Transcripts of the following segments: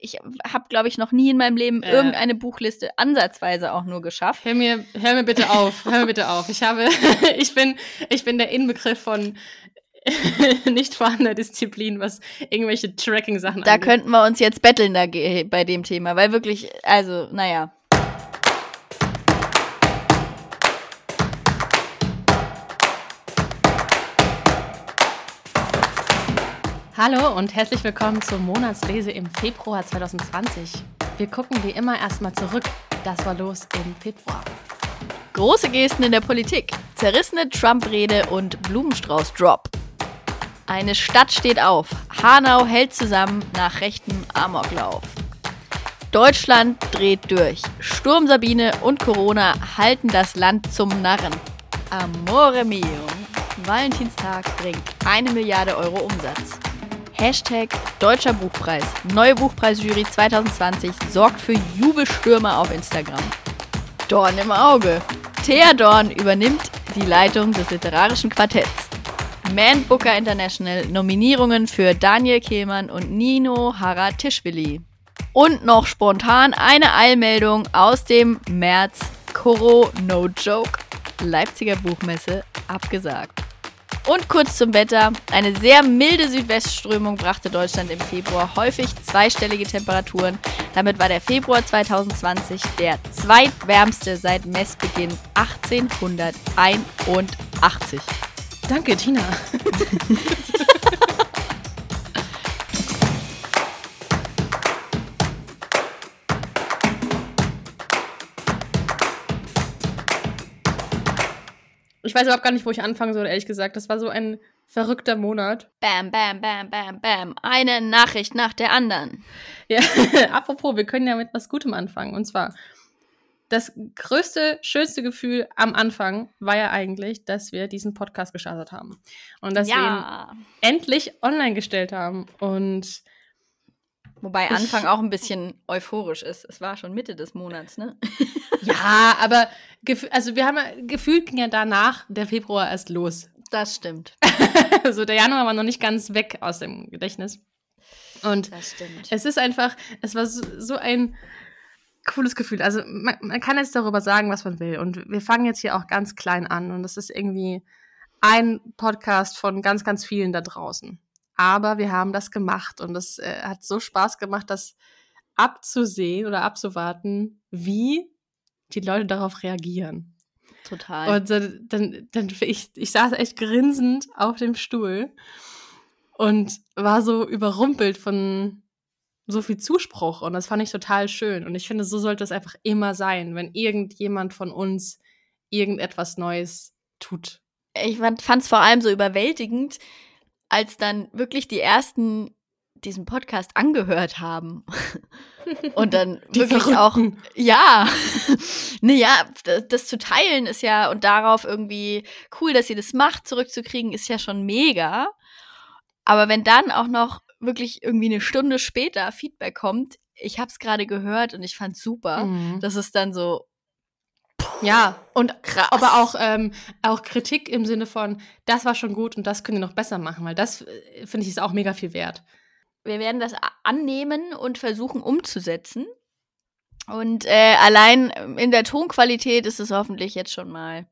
Ich habe, glaube ich, noch nie in meinem Leben Äh. irgendeine Buchliste ansatzweise auch nur geschafft. Hör mir, hör mir bitte auf, hör mir bitte auf. Ich habe, ich bin, ich bin der Inbegriff von nicht vorhandener Disziplin, was irgendwelche Tracking-Sachen Da angeht. könnten wir uns jetzt betteln da bei dem Thema, weil wirklich, also, naja. Hallo und herzlich willkommen zur Monatslese im Februar 2020. Wir gucken wie immer erstmal zurück. Das war los im Februar. Große Gesten in der Politik, zerrissene Trump-Rede und Blumenstrauß-Drop. Eine Stadt steht auf. Hanau hält zusammen nach rechtem Amoklauf. Deutschland dreht durch. Sturm Sabine und Corona halten das Land zum Narren. Amore mio. Valentinstag bringt eine Milliarde Euro Umsatz. Hashtag Deutscher Buchpreis. Neue Buchpreisjury 2020 sorgt für Jubelstürme auf Instagram. Dorn im Auge. Thea Dorn übernimmt die Leitung des literarischen Quartetts. Man Booker International Nominierungen für Daniel Kehlmann und Nino Haratischvili. Und noch spontan eine Eilmeldung aus dem März. Koro No Joke. Leipziger Buchmesse abgesagt. Und kurz zum Wetter. Eine sehr milde Südwestströmung brachte Deutschland im Februar häufig zweistellige Temperaturen. Damit war der Februar 2020 der zweitwärmste seit Messbeginn 1881. Danke, Tina. Ich weiß überhaupt gar nicht, wo ich anfangen soll, ehrlich gesagt. Das war so ein verrückter Monat. Bam, bam, bam, bam, bam. Eine Nachricht nach der anderen. Ja, apropos, wir können ja mit was Gutem anfangen. Und zwar, das größte, schönste Gefühl am Anfang war ja eigentlich, dass wir diesen Podcast gestartet haben. Und dass wir ja. ihn endlich online gestellt haben. Und Wobei Anfang auch ein bisschen euphorisch ist. Es war schon Mitte des Monats, ne? ja, aber also wir haben ja, gefühlt ging ja danach der Februar erst los. Das stimmt. Also der Januar war noch nicht ganz weg aus dem Gedächtnis. Und Das stimmt. es ist einfach, es war so, so ein cooles Gefühl. Also man, man kann jetzt darüber sagen, was man will. Und wir fangen jetzt hier auch ganz klein an. Und das ist irgendwie ein Podcast von ganz, ganz vielen da draußen. Aber wir haben das gemacht und es äh, hat so Spaß gemacht, das abzusehen oder abzuwarten, wie die Leute darauf reagieren. Total. Und dann, dann, dann ich, ich saß echt grinsend auf dem Stuhl und war so überrumpelt von so viel Zuspruch. Und das fand ich total schön. Und ich finde, so sollte es einfach immer sein, wenn irgendjemand von uns irgendetwas Neues tut. ich fand es vor allem so überwältigend, als dann wirklich die ersten diesen Podcast angehört haben. Und dann Die wirklich auch, Verrückten. ja, naja, das, das zu teilen ist ja und darauf irgendwie cool, dass ihr das macht, zurückzukriegen, ist ja schon mega. Aber wenn dann auch noch wirklich irgendwie eine Stunde später Feedback kommt, ich habe es gerade gehört und ich fand super, Mhm. das ist dann so Ja, und krass. aber auch, ähm, auch Kritik im Sinne von, das war schon gut und das könnt ihr noch besser machen, weil das, äh, finde ich, ist auch mega viel wert. wir werden das annehmen und versuchen umzusetzen. Und äh, allein ähm, in der Tonqualität ist es hoffentlich jetzt schon mal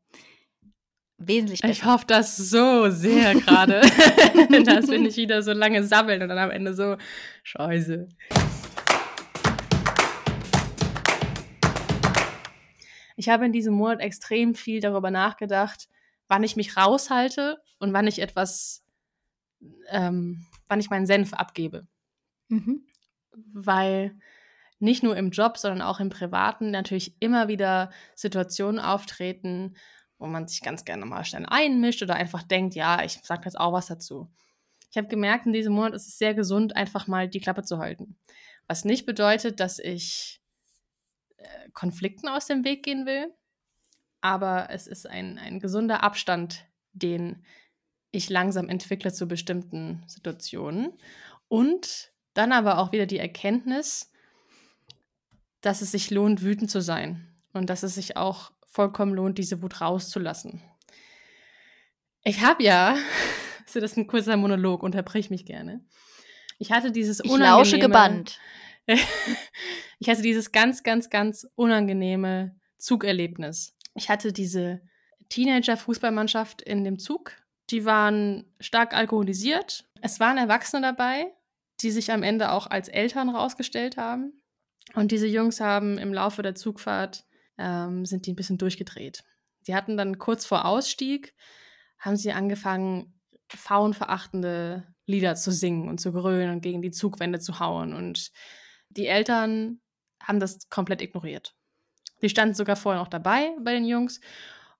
wesentlich Ich besser. hoffe das so sehr gerade, dass wir nicht wieder so lange sabbeln und dann am Ende so, scheiße. Ich habe in diesem Monat extrem viel darüber nachgedacht, wann ich mich raushalte und wann ich etwas, ähm, wann ich meinen Senf abgebe. Mhm. Weil nicht nur im Job, sondern auch im Privaten natürlich immer wieder Situationen auftreten, wo man sich ganz gerne mal schnell einmischt oder einfach denkt, ja, ich sage jetzt auch was dazu. Ich habe gemerkt, in diesem Monat ist es sehr gesund, einfach mal die Klappe zu halten. Was nicht bedeutet, dass ich Konflikten aus dem Weg gehen will, aber es ist ein, ein gesunder Abstand, den ich langsam entwickle zu bestimmten Situationen. Und dann aber auch wieder die Erkenntnis, dass es sich lohnt, wütend zu sein und dass es sich auch vollkommen lohnt, diese Wut rauszulassen. Ich habe ja, so das ist ein kurzer Monolog, unterbrich mich gerne. Ich hatte dieses Ich lausche unangenehme- gebannt. ich hatte dieses ganz, ganz, ganz unangenehme Zugerlebnis. Ich hatte diese Teenager-Fußballmannschaft in dem Zug. Die waren stark alkoholisiert. Es waren Erwachsene dabei, die sich am Ende auch als Eltern rausgestellt haben. Und diese Jungs haben im Laufe der Zugfahrt ähm, sind die ein bisschen durchgedreht. Die hatten dann kurz vor Ausstieg, haben sie angefangen, frauenverachtende Lieder zu singen und zu grölen und gegen die Zugwände zu hauen. Und die Eltern haben das komplett ignoriert. Die standen sogar vorher noch dabei bei den Jungs.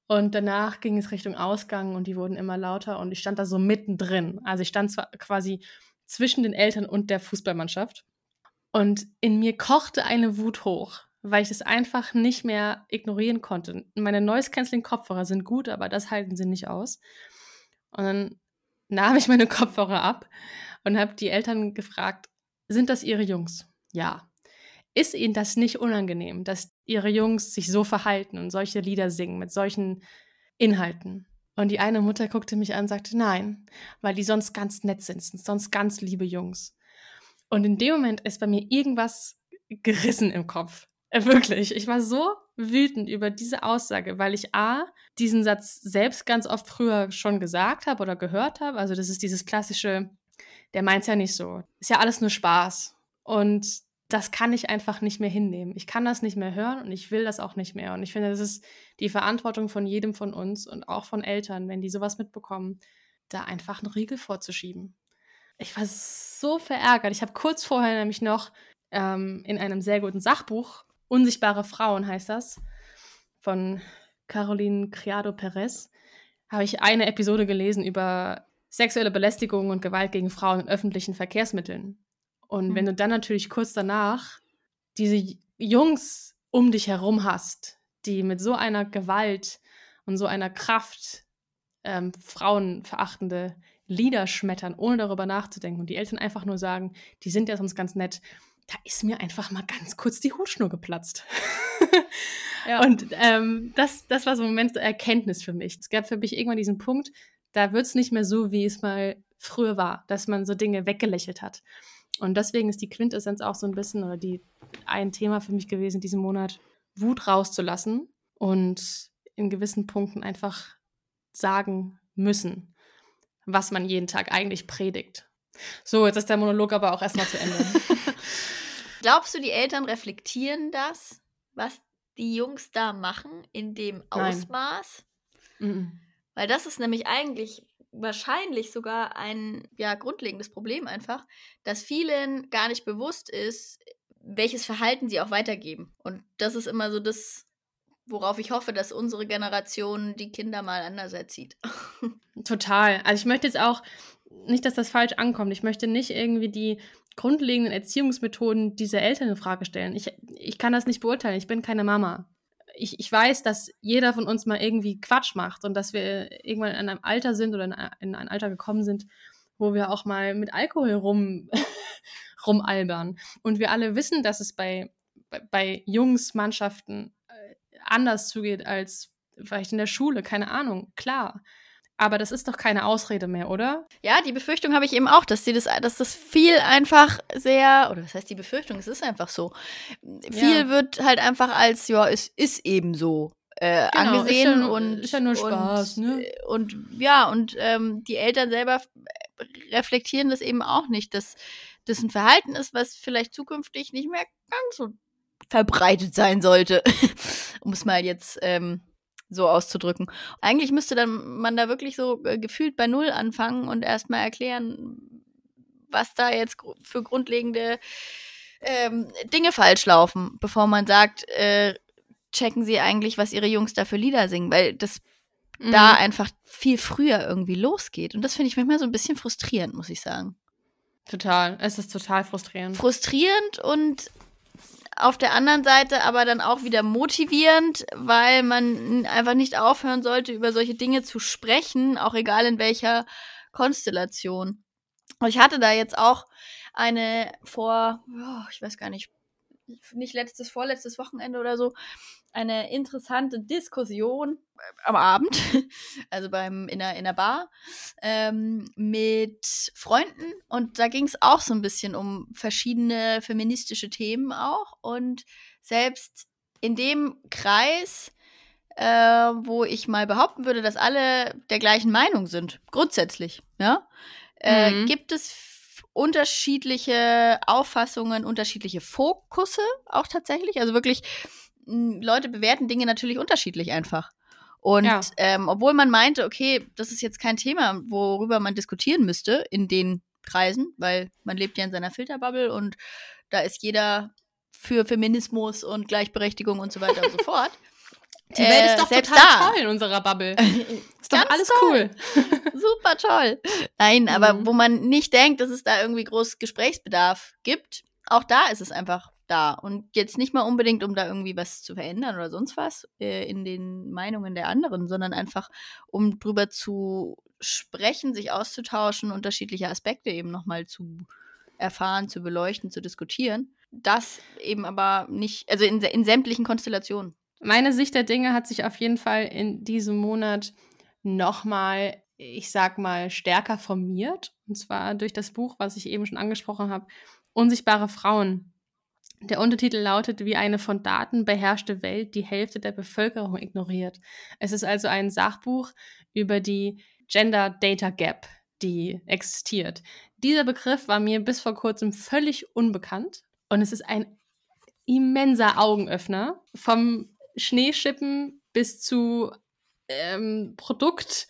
Und danach ging es Richtung Ausgang und die wurden immer lauter und ich stand da so mittendrin. Also ich stand zwar quasi zwischen den Eltern und der Fußballmannschaft. Und in mir kochte eine Wut hoch, weil ich das einfach nicht mehr ignorieren konnte. Meine Noise Canceling Kopfhörer sind gut, aber das halten sie nicht aus. Und dann nahm ich meine Kopfhörer ab und habe die Eltern gefragt, sind das ihre Jungs? Ja. Ist ihnen das nicht unangenehm, dass ihre Jungs sich so verhalten und solche Lieder singen mit solchen Inhalten? Und die eine Mutter guckte mich an und sagte, nein, weil die sonst ganz nett sind, sind sonst ganz liebe Jungs. Und in dem Moment ist bei mir irgendwas gerissen im Kopf. Äh, wirklich. Ich war so wütend über diese Aussage, weil ich A, diesen Satz selbst ganz oft früher schon gesagt habe oder gehört habe. Also das ist dieses klassische, der meint es ja nicht so. Ist ja alles nur Spaß. Und das kann ich einfach nicht mehr hinnehmen. Ich kann das nicht mehr hören und ich will das auch nicht mehr. Und ich finde, das ist die Verantwortung von jedem von uns und auch von Eltern, wenn die sowas mitbekommen, da einfach einen Riegel vorzuschieben. Ich war so verärgert. Ich habe kurz vorher nämlich noch ähm, in einem sehr guten Sachbuch Unsichtbare Frauen heißt das, von Caroline Criado Perez, habe ich eine Episode gelesen über sexuelle Belästigung und Gewalt gegen Frauen in öffentlichen Verkehrsmitteln. Und mhm. wenn du dann natürlich kurz danach diese Jungs um dich herum hast, die mit so einer Gewalt und so einer Kraft ähm, frauenverachtende Lieder schmettern, ohne darüber nachzudenken und die Eltern einfach nur sagen, die sind ja sonst ganz nett, da ist mir einfach mal ganz kurz die Hutschnur geplatzt. ja. Und ähm, das, das war so ein Moment der Erkenntnis für mich. Es gab für mich irgendwann diesen Punkt, da wird es nicht mehr so, wie es mal früher war, dass man so Dinge weggelächelt hat. Und deswegen ist die Quintessenz auch so ein bisschen oder die ein Thema für mich gewesen, diesen Monat Wut rauszulassen und in gewissen Punkten einfach sagen müssen, was man jeden Tag eigentlich predigt. So, jetzt ist der Monolog aber auch erstmal zu Ende. Glaubst du, die Eltern reflektieren das, was die Jungs da machen, in dem Ausmaß? Nein. Weil das ist nämlich eigentlich wahrscheinlich sogar ein ja, grundlegendes Problem einfach, dass vielen gar nicht bewusst ist, welches Verhalten sie auch weitergeben. Und das ist immer so das, worauf ich hoffe, dass unsere Generation die Kinder mal anders erzieht. Total. Also ich möchte jetzt auch nicht, dass das falsch ankommt. Ich möchte nicht irgendwie die grundlegenden Erziehungsmethoden dieser Eltern in Frage stellen. Ich, ich kann das nicht beurteilen. Ich bin keine Mama. Ich, ich weiß, dass jeder von uns mal irgendwie Quatsch macht und dass wir irgendwann in einem Alter sind oder in, in ein Alter gekommen sind, wo wir auch mal mit Alkohol rum, rumalbern. Und wir alle wissen, dass es bei, bei, bei Jungsmannschaften äh, anders zugeht als vielleicht in der Schule, keine Ahnung, klar. Aber das ist doch keine Ausrede mehr, oder? Ja, die Befürchtung habe ich eben auch, dass, sie das, dass das viel einfach sehr, oder was heißt die Befürchtung? Es ist einfach so. Viel ja. wird halt einfach als, ja, es ist eben so äh, genau, angesehen ist ja, und ist ja nur Spaß, und, ne? Und ja, und ähm, die Eltern selber reflektieren das eben auch nicht, dass das ein Verhalten ist, was vielleicht zukünftig nicht mehr ganz so verbreitet sein sollte, um es mal jetzt ähm, so auszudrücken. Eigentlich müsste dann man da wirklich so äh, gefühlt bei Null anfangen und erstmal erklären, was da jetzt gr für grundlegende ähm, Dinge falsch laufen, bevor man sagt, äh, checken sie eigentlich, was ihre Jungs da für Lieder singen, weil das mhm. da einfach viel früher irgendwie losgeht. Und das finde ich manchmal so ein bisschen frustrierend, muss ich sagen. Total. Es ist total frustrierend. Frustrierend und auf der anderen Seite aber dann auch wieder motivierend, weil man einfach nicht aufhören sollte, über solche Dinge zu sprechen, auch egal in welcher Konstellation. Und ich hatte da jetzt auch eine vor, oh, ich weiß gar nicht, nicht letztes, vorletztes Wochenende oder so, eine interessante Diskussion äh, am Abend, also beim in der, in der Bar, ähm, mit Freunden. Und da ging es auch so ein bisschen um verschiedene feministische Themen auch. Und selbst in dem Kreis, äh, wo ich mal behaupten würde, dass alle der gleichen Meinung sind, grundsätzlich, ja, äh, mhm. gibt es unterschiedliche Auffassungen, unterschiedliche Fokusse auch tatsächlich. Also wirklich, Leute bewerten Dinge natürlich unterschiedlich einfach. Und ja. ähm, obwohl man meinte, okay, das ist jetzt kein Thema, worüber man diskutieren müsste in den Kreisen, weil man lebt ja in seiner Filterbubble und da ist jeder für Feminismus und Gleichberechtigung und so weiter und so fort. Die Welt ist äh, doch total da. toll in unserer Bubble. Ist doch alles toll. cool. Super toll. Nein, mhm. aber wo man nicht denkt, dass es da irgendwie groß Gesprächsbedarf gibt, auch da ist es einfach da. Und jetzt nicht mal unbedingt, um da irgendwie was zu verändern oder sonst was äh, in den Meinungen der anderen, sondern einfach, um drüber zu sprechen, sich auszutauschen, unterschiedliche Aspekte eben nochmal zu erfahren, zu beleuchten, zu diskutieren. Das eben aber nicht, also in, in sämtlichen Konstellationen. Meine Sicht der Dinge hat sich auf jeden Fall in diesem Monat nochmal, ich sag mal, stärker formiert. Und zwar durch das Buch, was ich eben schon angesprochen habe, Unsichtbare Frauen. Der Untertitel lautet, wie eine von Daten beherrschte Welt die Hälfte der Bevölkerung ignoriert. Es ist also ein Sachbuch über die Gender Data Gap, die existiert. Dieser Begriff war mir bis vor kurzem völlig unbekannt und es ist ein immenser Augenöffner vom Schneeschippen bis zu ähm, Produkt,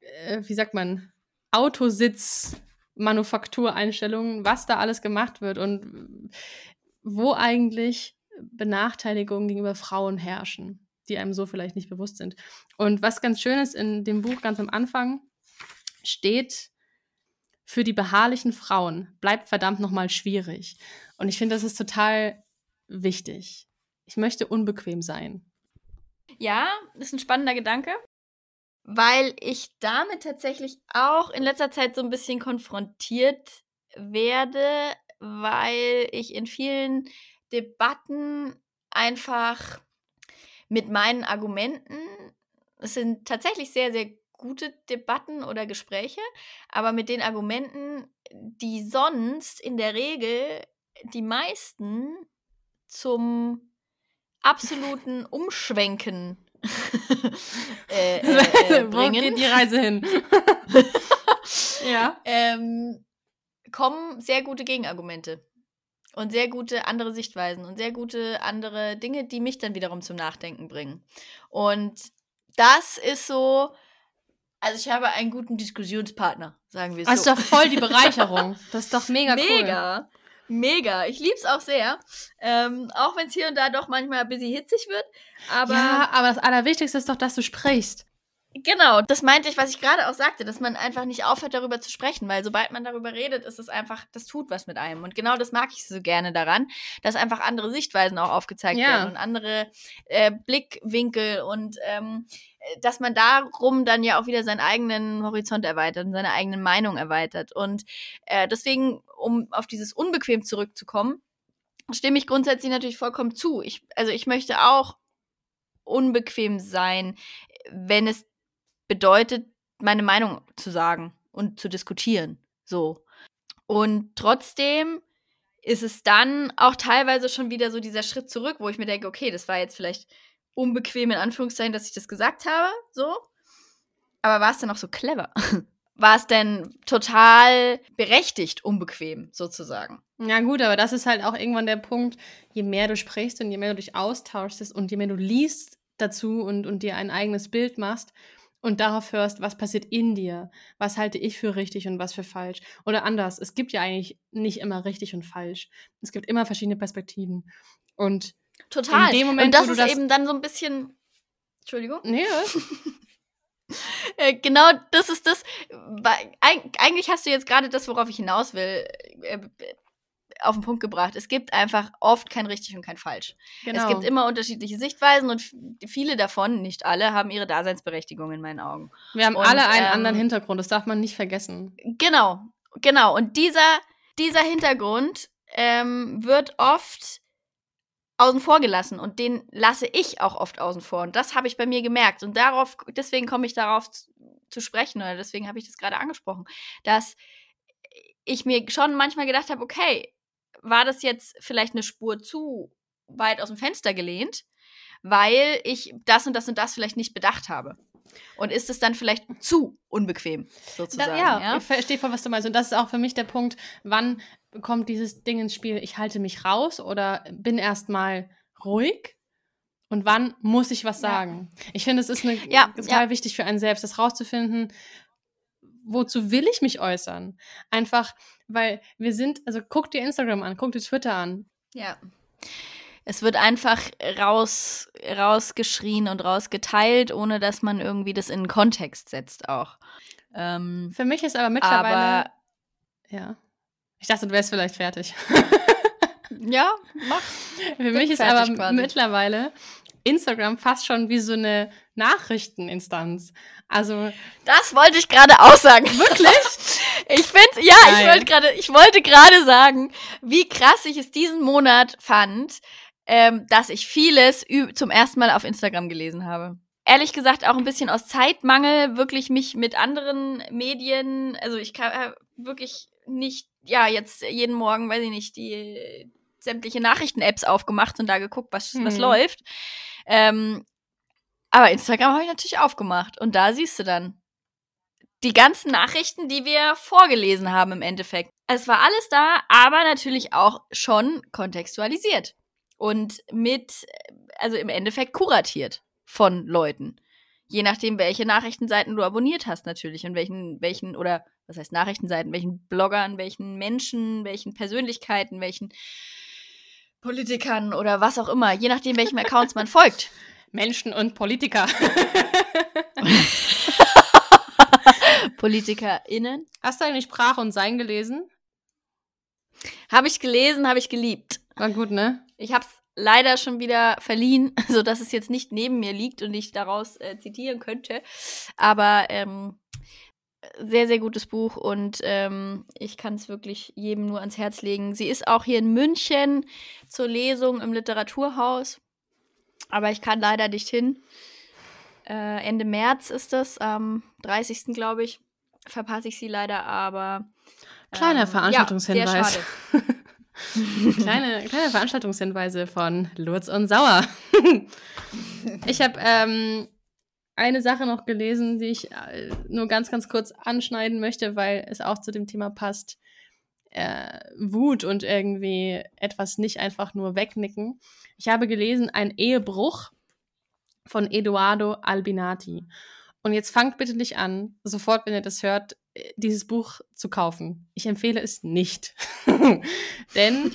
äh, wie sagt man, Autositz, Manufaktureinstellungen, was da alles gemacht wird und wo eigentlich Benachteiligungen gegenüber Frauen herrschen, die einem so vielleicht nicht bewusst sind. Und was ganz schön ist, in dem Buch ganz am Anfang steht, für die beharrlichen Frauen bleibt verdammt nochmal schwierig. Und ich finde, das ist total wichtig. Ich möchte unbequem sein. Ja, ist ein spannender Gedanke, weil ich damit tatsächlich auch in letzter Zeit so ein bisschen konfrontiert werde, weil ich in vielen Debatten einfach mit meinen Argumenten, es sind tatsächlich sehr, sehr gute Debatten oder Gespräche, aber mit den Argumenten, die sonst in der Regel die meisten zum absoluten Umschwenken äh, äh, äh, Wo geht die Reise hin? ja. Ähm, kommen sehr gute Gegenargumente und sehr gute andere Sichtweisen und sehr gute andere Dinge, die mich dann wiederum zum Nachdenken bringen. Und das ist so, also ich habe einen guten Diskussionspartner, sagen wir so. Das ist doch voll die Bereicherung. Das ist doch mega, mega. cool. Mega mega. Ich lieb's auch sehr. Ähm, auch wenn es hier und da doch manchmal ein bisschen hitzig wird. Aber ja, aber das Allerwichtigste ist doch, dass du sprichst. Genau, das meinte ich, was ich gerade auch sagte, dass man einfach nicht aufhört, darüber zu sprechen, weil sobald man darüber redet, ist es einfach, das tut was mit einem. Und genau das mag ich so gerne daran, dass einfach andere Sichtweisen auch aufgezeigt ja. werden und andere äh, Blickwinkel und ähm, dass man darum dann ja auch wieder seinen eigenen Horizont erweitert und seine eigene Meinung erweitert. Und äh, deswegen, um auf dieses Unbequem zurückzukommen, stimme ich grundsätzlich natürlich vollkommen zu. Ich, also ich möchte auch unbequem sein, wenn es bedeutet, meine Meinung zu sagen und zu diskutieren. So. Und trotzdem ist es dann auch teilweise schon wieder so dieser Schritt zurück, wo ich mir denke, okay, das war jetzt vielleicht unbequem in Anführungszeichen, dass ich das gesagt habe, so. Aber war es denn auch so clever? war es denn total berechtigt, unbequem sozusagen? Ja gut, aber das ist halt auch irgendwann der Punkt, je mehr du sprichst und je mehr du dich austauschst und je mehr du liest dazu und, und dir ein eigenes Bild machst, und darauf hörst, was passiert in dir, was halte ich für richtig und was für falsch. Oder anders, es gibt ja eigentlich nicht immer richtig und falsch. Es gibt immer verschiedene Perspektiven. Und total. In dem Moment, und das ist das eben dann so ein bisschen. Entschuldigung. Nee, äh, genau, das ist das. Eigentlich hast du jetzt gerade das, worauf ich hinaus will, äh, auf den Punkt gebracht. Es gibt einfach oft kein richtig und kein falsch. Genau. Es gibt immer unterschiedliche Sichtweisen und viele davon, nicht alle, haben ihre Daseinsberechtigung in meinen Augen. Wir haben und, alle einen ähm, anderen Hintergrund, das darf man nicht vergessen. Genau, genau. Und dieser, dieser Hintergrund ähm, wird oft außen vor gelassen und den lasse ich auch oft außen vor. Und das habe ich bei mir gemerkt. Und darauf, deswegen komme ich darauf zu, zu sprechen oder deswegen habe ich das gerade angesprochen, dass ich mir schon manchmal gedacht habe, okay, war das jetzt vielleicht eine Spur zu weit aus dem Fenster gelehnt, weil ich das und das und das vielleicht nicht bedacht habe. Und ist es dann vielleicht zu unbequem, sozusagen? Da, ja, ja, ich verstehe voll, was du meinst. Und das ist auch für mich der Punkt, wann kommt dieses Ding ins Spiel, ich halte mich raus oder bin erstmal ruhig und wann muss ich was sagen? Ja. Ich finde, es ist eine, ja, total ja. wichtig für einen selbst, das rauszufinden, wozu will ich mich äußern? Einfach, weil wir sind, also guck dir Instagram an, guck dir Twitter an. Ja. Es wird einfach raus, rausgeschrien und rausgeteilt, ohne dass man irgendwie das in einen Kontext setzt auch. Ähm, Für mich ist aber mittlerweile. Aber, ja. Ich dachte, du wärst vielleicht fertig. ja, mach. Für mich ist aber quasi. mittlerweile Instagram fast schon wie so eine Nachrichteninstanz. Also. Das wollte ich gerade auch sagen. Wirklich? ich finde, ja, Geil. ich wollte gerade, ich wollte gerade sagen, wie krass ich es diesen Monat fand, ähm, dass ich vieles zum ersten Mal auf Instagram gelesen habe ehrlich gesagt auch ein bisschen aus Zeitmangel wirklich mich mit anderen Medien, also ich kann äh, wirklich nicht, ja, jetzt jeden Morgen, weiß ich nicht, die sämtliche Nachrichten-Apps aufgemacht und da geguckt, was, mhm. was läuft. Ähm, aber Instagram habe ich natürlich aufgemacht und da siehst du dann die ganzen Nachrichten, die wir vorgelesen haben im Endeffekt. Es war alles da, aber natürlich auch schon kontextualisiert und mit, also im Endeffekt kuratiert von Leuten. Je nachdem, welche Nachrichtenseiten du abonniert hast, natürlich. Und welchen, welchen, oder was heißt Nachrichtenseiten, welchen Bloggern, welchen Menschen, welchen Persönlichkeiten, welchen Politikern oder was auch immer. Je nachdem, welchem Accounts man folgt. Menschen und Politiker. PolitikerInnen. Hast du eigentlich Sprache und Sein gelesen? Habe ich gelesen, habe ich geliebt. War gut, ne? Ich habe es leider schon wieder verliehen, sodass es jetzt nicht neben mir liegt und ich daraus äh, zitieren könnte. Aber ähm, sehr, sehr gutes Buch und ähm, ich kann es wirklich jedem nur ans Herz legen. Sie ist auch hier in München zur Lesung im Literaturhaus, aber ich kann leider nicht hin. Äh, Ende März ist das, am 30. glaube ich, verpasse ich sie leider, aber. Ähm, Kleiner Veranstaltungshinweis. Ja, kleine, kleine Veranstaltungshinweise von Lurz und Sauer. ich habe ähm, eine Sache noch gelesen, die ich äh, nur ganz, ganz kurz anschneiden möchte, weil es auch zu dem Thema passt. Äh, Wut und irgendwie etwas nicht einfach nur wegnicken. Ich habe gelesen, ein Ehebruch von Eduardo Albinati. Und jetzt fangt bitte nicht an, sofort, wenn ihr das hört, dieses Buch zu kaufen. Ich empfehle es nicht. Denn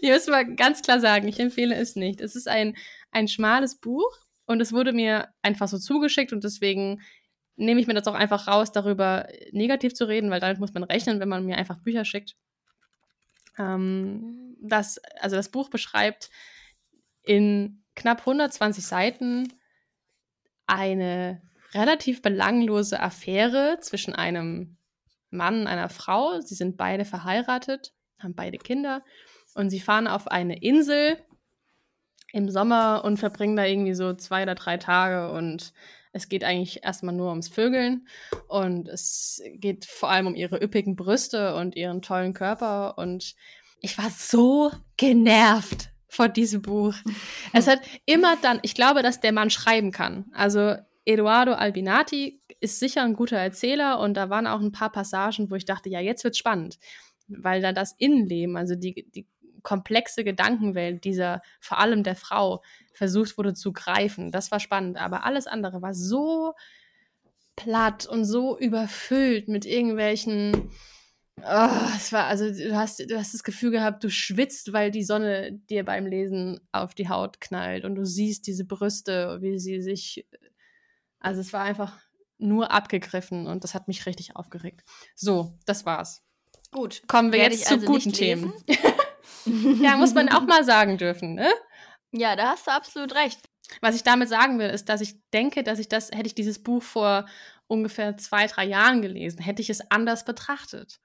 ich muss mal ganz klar sagen, ich empfehle es nicht. Es ist ein, ein schmales Buch und es wurde mir einfach so zugeschickt und deswegen nehme ich mir das auch einfach raus, darüber negativ zu reden, weil damit muss man rechnen, wenn man mir einfach Bücher schickt. Ähm, das, also das Buch beschreibt in knapp 120 Seiten eine relativ belanglose Affäre zwischen einem Mann und einer Frau. Sie sind beide verheiratet, haben beide Kinder und sie fahren auf eine Insel im Sommer und verbringen da irgendwie so zwei oder drei Tage und es geht eigentlich erstmal nur ums Vögeln und es geht vor allem um ihre üppigen Brüste und ihren tollen Körper und ich war so genervt von diesem Buch. es hat immer dann, ich glaube, dass der Mann schreiben kann. Also Eduardo Albinati ist sicher ein guter Erzähler und da waren auch ein paar Passagen, wo ich dachte, ja, jetzt wird's spannend, weil da das Innenleben, also die, die komplexe Gedankenwelt dieser, vor allem der Frau, versucht wurde zu greifen. Das war spannend, aber alles andere war so platt und so überfüllt mit irgendwelchen Oh, es war, also du hast, du hast das Gefühl gehabt, du schwitzt, weil die Sonne dir beim Lesen auf die Haut knallt und du siehst diese Brüste, wie sie sich also es war einfach nur abgegriffen und das hat mich richtig aufgeregt. So, das war's. Gut. Kommen wir jetzt zu also guten Themen. ja, muss man auch mal sagen dürfen, ne? Ja, da hast du absolut recht. Was ich damit sagen will, ist, dass ich denke, dass ich das, hätte ich dieses Buch vor ungefähr zwei, drei Jahren gelesen, hätte ich es anders betrachtet.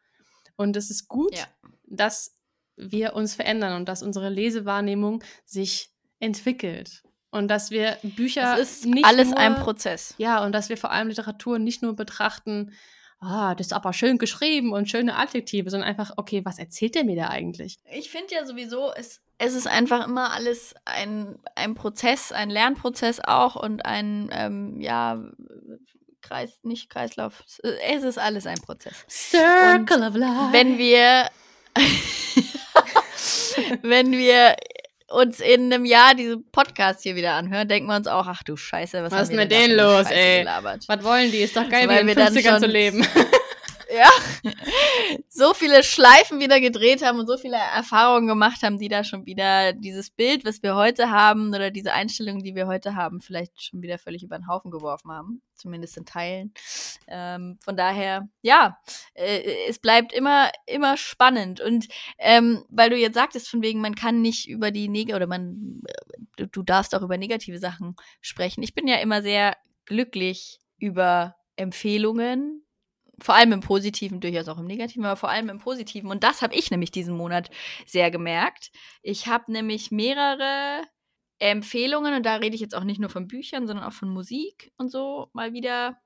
Und es ist gut, ja. dass wir uns verändern und dass unsere Lesewahrnehmung sich entwickelt. Und dass wir Bücher. Es ist nicht alles nur, ein Prozess. Ja, und dass wir vor allem Literatur nicht nur betrachten, ah, das ist aber schön geschrieben und schöne Adjektive, sondern einfach, okay, was erzählt der mir da eigentlich? Ich finde ja sowieso, es, es ist einfach immer alles ein, ein Prozess, ein Lernprozess auch und ein, ähm, ja, Kreis, nicht Kreislauf. Es ist alles ein Prozess. Circle und of Life. Wenn wir, wenn wir uns in einem Jahr diesen Podcast hier wieder anhören, denken wir uns auch, ach du Scheiße, was, was ist mit denen los, ey? Gelabert? Was wollen die? Ist doch geil, Weil wie in 50ern zu leben. ja, so viele Schleifen wieder gedreht haben und so viele Erfahrungen gemacht haben, die da schon wieder dieses Bild, was wir heute haben oder diese Einstellung, die wir heute haben, vielleicht schon wieder völlig über den Haufen geworfen haben, zumindest in Teilen. Ähm, von daher, ja, äh, es bleibt immer, immer spannend und ähm, weil du jetzt sagtest, von wegen, man kann nicht über die Neg oder man, du, du darfst auch über negative Sachen sprechen. Ich bin ja immer sehr glücklich über Empfehlungen, vor allem im Positiven, durchaus auch im Negativen, aber vor allem im Positiven. Und das habe ich nämlich diesen Monat sehr gemerkt. Ich habe nämlich mehrere Empfehlungen, und da rede ich jetzt auch nicht nur von Büchern, sondern auch von Musik und so, mal wieder,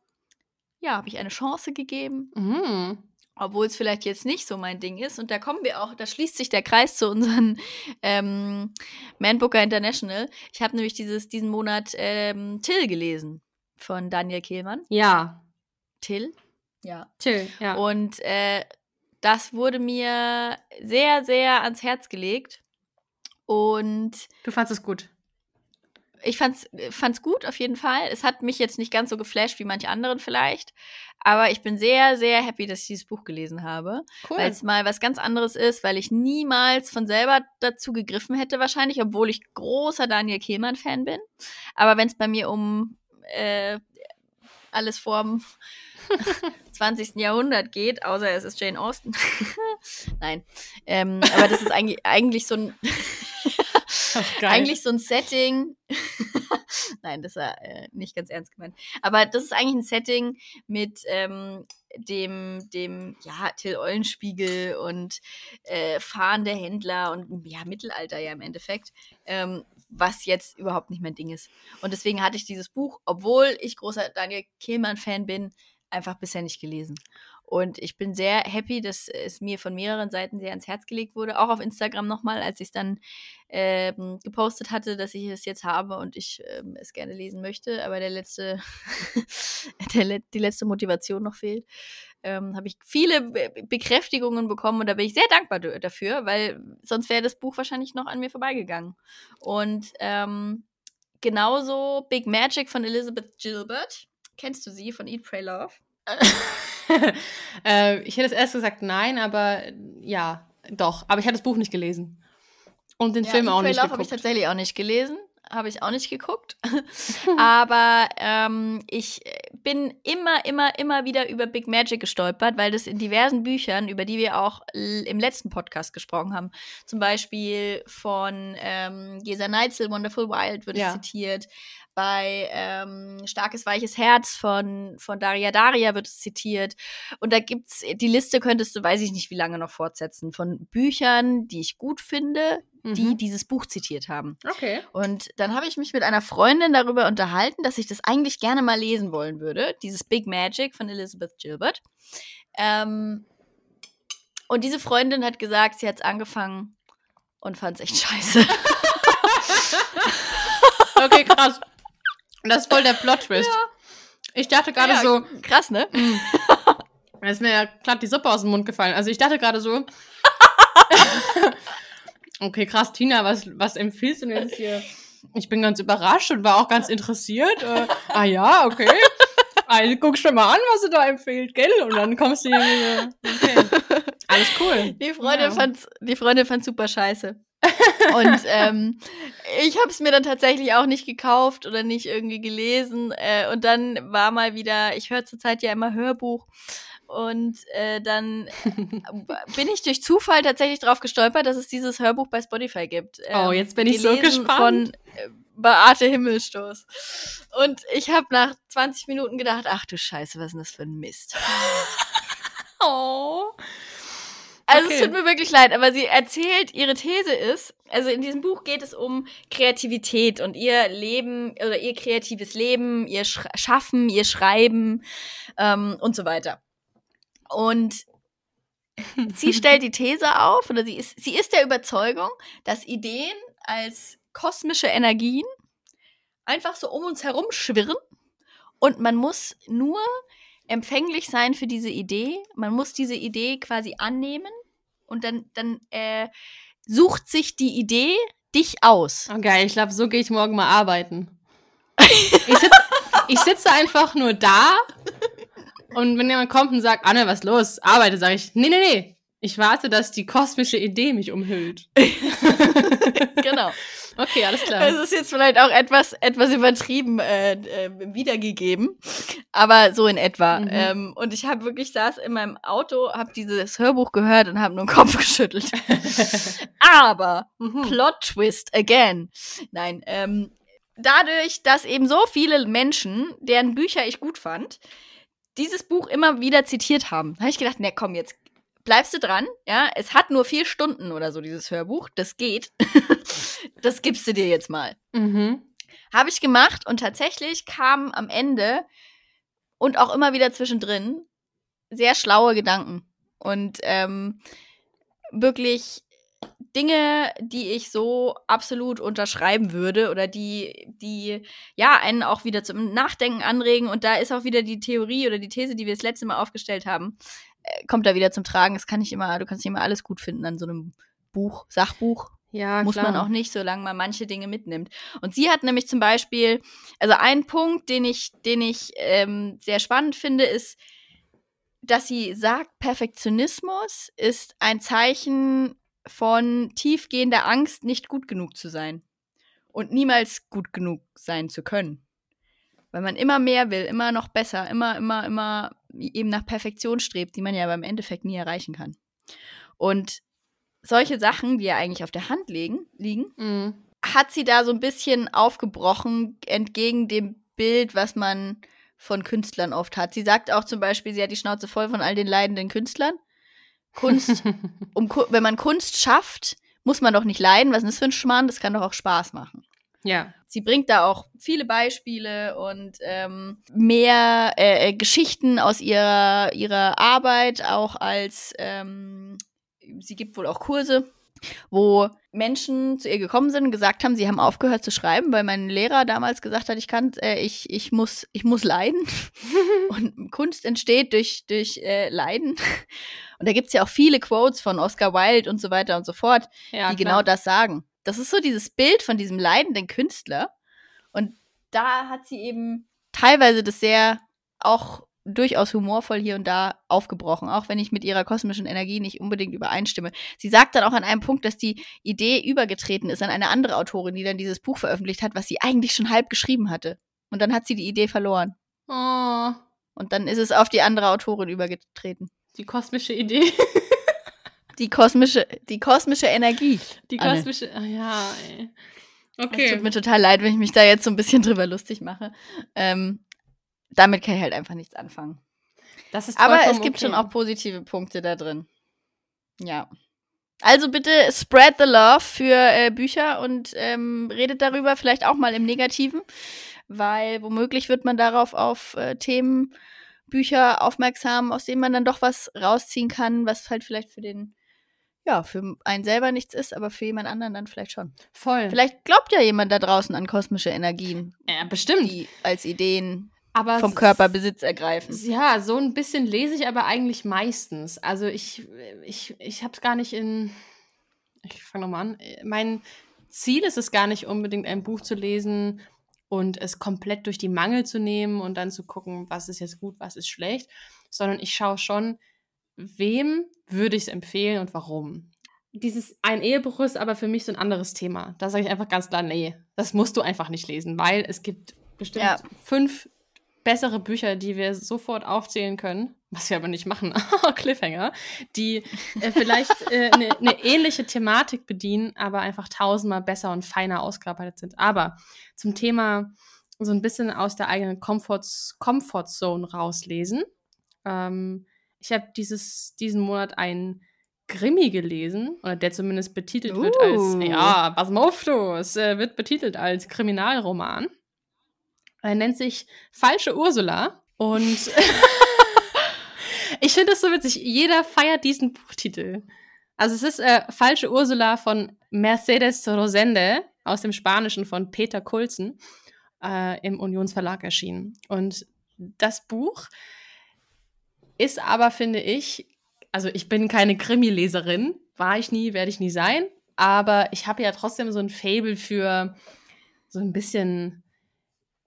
ja, habe ich eine Chance gegeben. Mhm. Obwohl es vielleicht jetzt nicht so mein Ding ist. Und da kommen wir auch, da schließt sich der Kreis zu unseren ähm, Manbooker International. Ich habe nämlich dieses, diesen Monat ähm, Till gelesen von Daniel Kehlmann. Ja. Till, ja. Chill, ja. Und äh, das wurde mir sehr, sehr ans Herz gelegt. Und du fandest es gut? Ich fand's, fand's gut, auf jeden Fall. Es hat mich jetzt nicht ganz so geflasht wie manche anderen vielleicht. Aber ich bin sehr, sehr happy, dass ich dieses Buch gelesen habe. Cool. Weil es mal was ganz anderes ist, weil ich niemals von selber dazu gegriffen hätte, wahrscheinlich, obwohl ich großer Daniel Kehlmann-Fan bin. Aber wenn es bei mir um äh, alles vorm 20. Jahrhundert geht, außer es ist Jane Austen. Nein. Ähm, aber das ist eigentlich, eigentlich so ein eigentlich so ein Setting. Nein, das war äh, nicht ganz ernst gemeint. Aber das ist eigentlich ein Setting mit ähm, dem, dem, ja, Till Eulenspiegel und äh, fahrende Händler und ja, Mittelalter ja im Endeffekt. Ähm, was jetzt überhaupt nicht mein Ding ist. Und deswegen hatte ich dieses Buch, obwohl ich großer Daniel Kehlmann-Fan bin, einfach bisher nicht gelesen. Und ich bin sehr happy, dass es mir von mehreren Seiten sehr ans Herz gelegt wurde. Auch auf Instagram nochmal, als ich es dann ähm, gepostet hatte, dass ich es jetzt habe und ich ähm, es gerne lesen möchte. Aber der letzte, der, die letzte Motivation noch fehlt. Ähm, habe ich viele Be Bekräftigungen bekommen und da bin ich sehr dankbar dafür, weil sonst wäre das Buch wahrscheinlich noch an mir vorbeigegangen. Und ähm, genauso Big Magic von Elizabeth Gilbert Kennst du sie von Eat, Pray, Love? äh, ich hätte es erst gesagt nein, aber ja, doch. Aber ich habe das Buch nicht gelesen. Und den ja, Film Eat, auch Pray, nicht Love geguckt. habe ich tatsächlich auch nicht gelesen. Habe ich auch nicht geguckt. aber ähm, ich bin immer, immer, immer wieder über Big Magic gestolpert, weil das in diversen Büchern, über die wir auch im letzten Podcast gesprochen haben, zum Beispiel von ähm, Gesa Neitzel, Wonderful Wild, wird ja. zitiert bei ähm, Starkes Weiches Herz von, von Daria Daria wird es zitiert. Und da gibt's, die Liste könntest du, weiß ich nicht, wie lange noch fortsetzen, von Büchern, die ich gut finde, mhm. die dieses Buch zitiert haben. Okay. Und dann habe ich mich mit einer Freundin darüber unterhalten, dass ich das eigentlich gerne mal lesen wollen würde. Dieses Big Magic von Elizabeth Gilbert. Ähm, und diese Freundin hat gesagt, sie hat es angefangen und fand es echt scheiße. okay, krass. Das ist voll der Plot-Twist. Ja. Ich dachte gerade ja, so. Krass, ne? Da ist mir ja glatt die Suppe aus dem Mund gefallen. Also ich dachte gerade so. okay, krass, Tina, was, was empfiehlst du denn jetzt hier? Ich bin ganz überrascht und war auch ganz interessiert. Äh, ah ja, okay. Also guckst du mal an, was du da empfiehlt, gell? Und dann kommst du hier. Okay. Alles cool. Die Freundin ja. fand's, die Freundin fand's super scheiße. Und ähm, ich habe es mir dann tatsächlich auch nicht gekauft oder nicht irgendwie gelesen. Äh, und dann war mal wieder, ich höre zurzeit ja immer Hörbuch. Und äh, dann bin ich durch Zufall tatsächlich drauf gestolpert, dass es dieses Hörbuch bei Spotify gibt. Ähm, oh, jetzt bin ich so gespannt. Von äh, Beate Himmelstoß. Und ich habe nach 20 Minuten gedacht, ach du Scheiße, was ist denn das für ein Mist? oh. Also Okay. es tut mir wirklich leid, aber sie erzählt, ihre These ist, also in diesem Buch geht es um Kreativität und ihr Leben oder ihr kreatives Leben, ihr Sch Schaffen, ihr Schreiben ähm, und so weiter. Und sie stellt die These auf, oder sie ist, sie ist der Überzeugung, dass Ideen als kosmische Energien einfach so um uns herum schwirren und man muss nur empfänglich sein für diese Idee. Man muss diese Idee quasi annehmen und dann, dann äh, sucht sich die Idee dich aus. Okay, ich glaube, so gehe ich morgen mal arbeiten. Ich sitze ich sitze einfach nur da und wenn jemand kommt und sagt, Anne, was ist los? Arbeite, sage ich, nee, nee, nee. Ich warte, dass die kosmische Idee mich umhüllt. genau. Okay, alles klar. Es ist jetzt vielleicht auch etwas, etwas übertrieben äh, äh, wiedergegeben, aber so in etwa. Mhm. Ähm, und ich habe wirklich saß in meinem Auto, habe dieses Hörbuch gehört und habe nur den Kopf geschüttelt. aber Mhm. Plot Twist again. Nein, ähm, dadurch, dass eben so viele Menschen, deren Bücher ich gut fand, dieses Buch immer wieder zitiert haben, habe ich gedacht, ne, komm, jetzt bleibst du dran. Ja, es hat nur vier Stunden oder so, dieses Hörbuch. Das geht. das gibst du dir jetzt mal. Mhm. Habe ich gemacht und tatsächlich kamen am Ende und auch immer wieder zwischendrin sehr schlaue Gedanken. Und ähm, wirklich Dinge, die ich so absolut unterschreiben würde oder die, die ja einen auch wieder zum Nachdenken anregen. Und da ist auch wieder die Theorie oder die These, die wir das letzte Mal aufgestellt haben, äh, kommt da wieder zum Tragen. Das kann nicht immer, du kannst nicht immer alles gut finden an so einem Buch, Sachbuch. Ja, Muss klar. man auch nicht, solange man manche Dinge mitnimmt. Und sie hat nämlich zum Beispiel, also ein Punkt, den ich, den ich ähm, sehr spannend finde, ist, dass sie sagt, Perfektionismus ist ein Zeichen von tiefgehender Angst, nicht gut genug zu sein. Und niemals gut genug sein zu können. Weil man immer mehr will, immer noch besser, immer, immer, immer eben nach Perfektion strebt, die man ja beim Endeffekt nie erreichen kann. Und solche Sachen, die ja eigentlich auf der Hand liegen, liegen Mhm. hat sie da so ein bisschen aufgebrochen, entgegen dem Bild, was man von Künstlern oft hat. Sie sagt auch zum Beispiel, sie hat die Schnauze voll von all den leidenden Künstlern. Kunst, um, wenn man Kunst schafft, muss man doch nicht leiden. Was ist das für ein Schmarrn? Das kann doch auch Spaß machen. ja. Sie bringt da auch viele Beispiele und ähm, mehr äh, äh, Geschichten aus ihrer, ihrer Arbeit, auch als ähm, sie gibt wohl auch Kurse, wo Menschen zu ihr gekommen sind und gesagt haben, sie haben aufgehört zu schreiben, weil mein Lehrer damals gesagt hat, ich kann, äh, ich, ich muss, ich muss leiden. und Kunst entsteht durch, durch äh, Leiden. Und da gibt's ja auch viele Quotes von Oscar Wilde und so weiter und so fort ja, die klar. genau das sagen. Das ist so dieses Bild von diesem leidenden Künstler. Und da hat sie eben teilweise das sehr auch durchaus humorvoll hier und da aufgebrochen, auch wenn ich mit ihrer kosmischen Energie nicht unbedingt übereinstimme. Sie sagt dann auch an einem Punkt, dass die Idee übergetreten ist an eine andere Autorin, die dann dieses Buch veröffentlicht hat, was sie eigentlich schon halb geschrieben hatte. Und dann hat sie die Idee verloren. Oh, Und dann ist es auf die andere Autorin übergetreten. die kosmische Idee. Die kosmische, die kosmische Energie. Die Anne. kosmische. Ah, ja, ey. Es Okay. tut mir total leid, wenn ich mich da jetzt so ein bisschen drüber lustig mache. Ähm, damit kann ich halt einfach nichts anfangen. Das ist Aber es gibt okay. schon auch positive Punkte da drin. Ja. Also bitte spread the love für äh, Bücher und ähm, redet darüber, vielleicht auch mal im Negativen, weil womöglich wird man darauf auf äh, Themen, Bücher aufmerksam, aus denen man dann doch was rausziehen kann, was halt vielleicht für den, ja, für einen selber nichts ist, aber für jemand anderen dann vielleicht schon. Voll. Vielleicht glaubt ja jemand da draußen an kosmische Energien, ja, bestimmt. die als Ideen aber vom s- Körper Besitz ergreifen. Ja, so ein bisschen lese ich aber eigentlich meistens. Also ich, ich, ich habe es gar nicht in. Ich fange nochmal an. Mein Ziel ist es gar nicht unbedingt, ein Buch zu lesen und es komplett durch die Mangel zu nehmen und dann zu gucken, was ist jetzt gut, was ist schlecht, sondern ich schaue schon, wem würde ich es empfehlen und warum. Dieses ein Ehebruch ist aber für mich so ein anderes Thema. Da sage ich einfach ganz klar, nee, das musst du einfach nicht lesen, weil es gibt bestimmt Ja. fünf bessere Bücher, die wir sofort aufzählen können, was wir aber nicht machen, Cliffhanger, die äh, vielleicht eine äh, ne- ne ähnliche Thematik bedienen, aber einfach tausendmal besser und feiner ausgearbeitet sind. Aber zum Thema so ein bisschen aus der eigenen Comfort, Comfort Zone rauslesen. Ähm, ich habe diesen Monat ein Krimi gelesen, oder der zumindest betitelt uh. wird als, uh. ja, pass mal auf, du, es äh, wird betitelt als Kriminalroman. Er nennt sich Falsche Ursula und ich finde es so witzig, jeder feiert diesen Buchtitel. Also es ist äh, Falsche Ursula von Mercedes Rosende aus dem Spanischen von Peter Kulzen äh, im Unionsverlag erschienen. Und das Buch ist aber, finde ich, also ich bin keine Krimi-Leserin, war ich nie, werde ich nie sein, aber ich habe ja trotzdem so ein Fable für so ein bisschen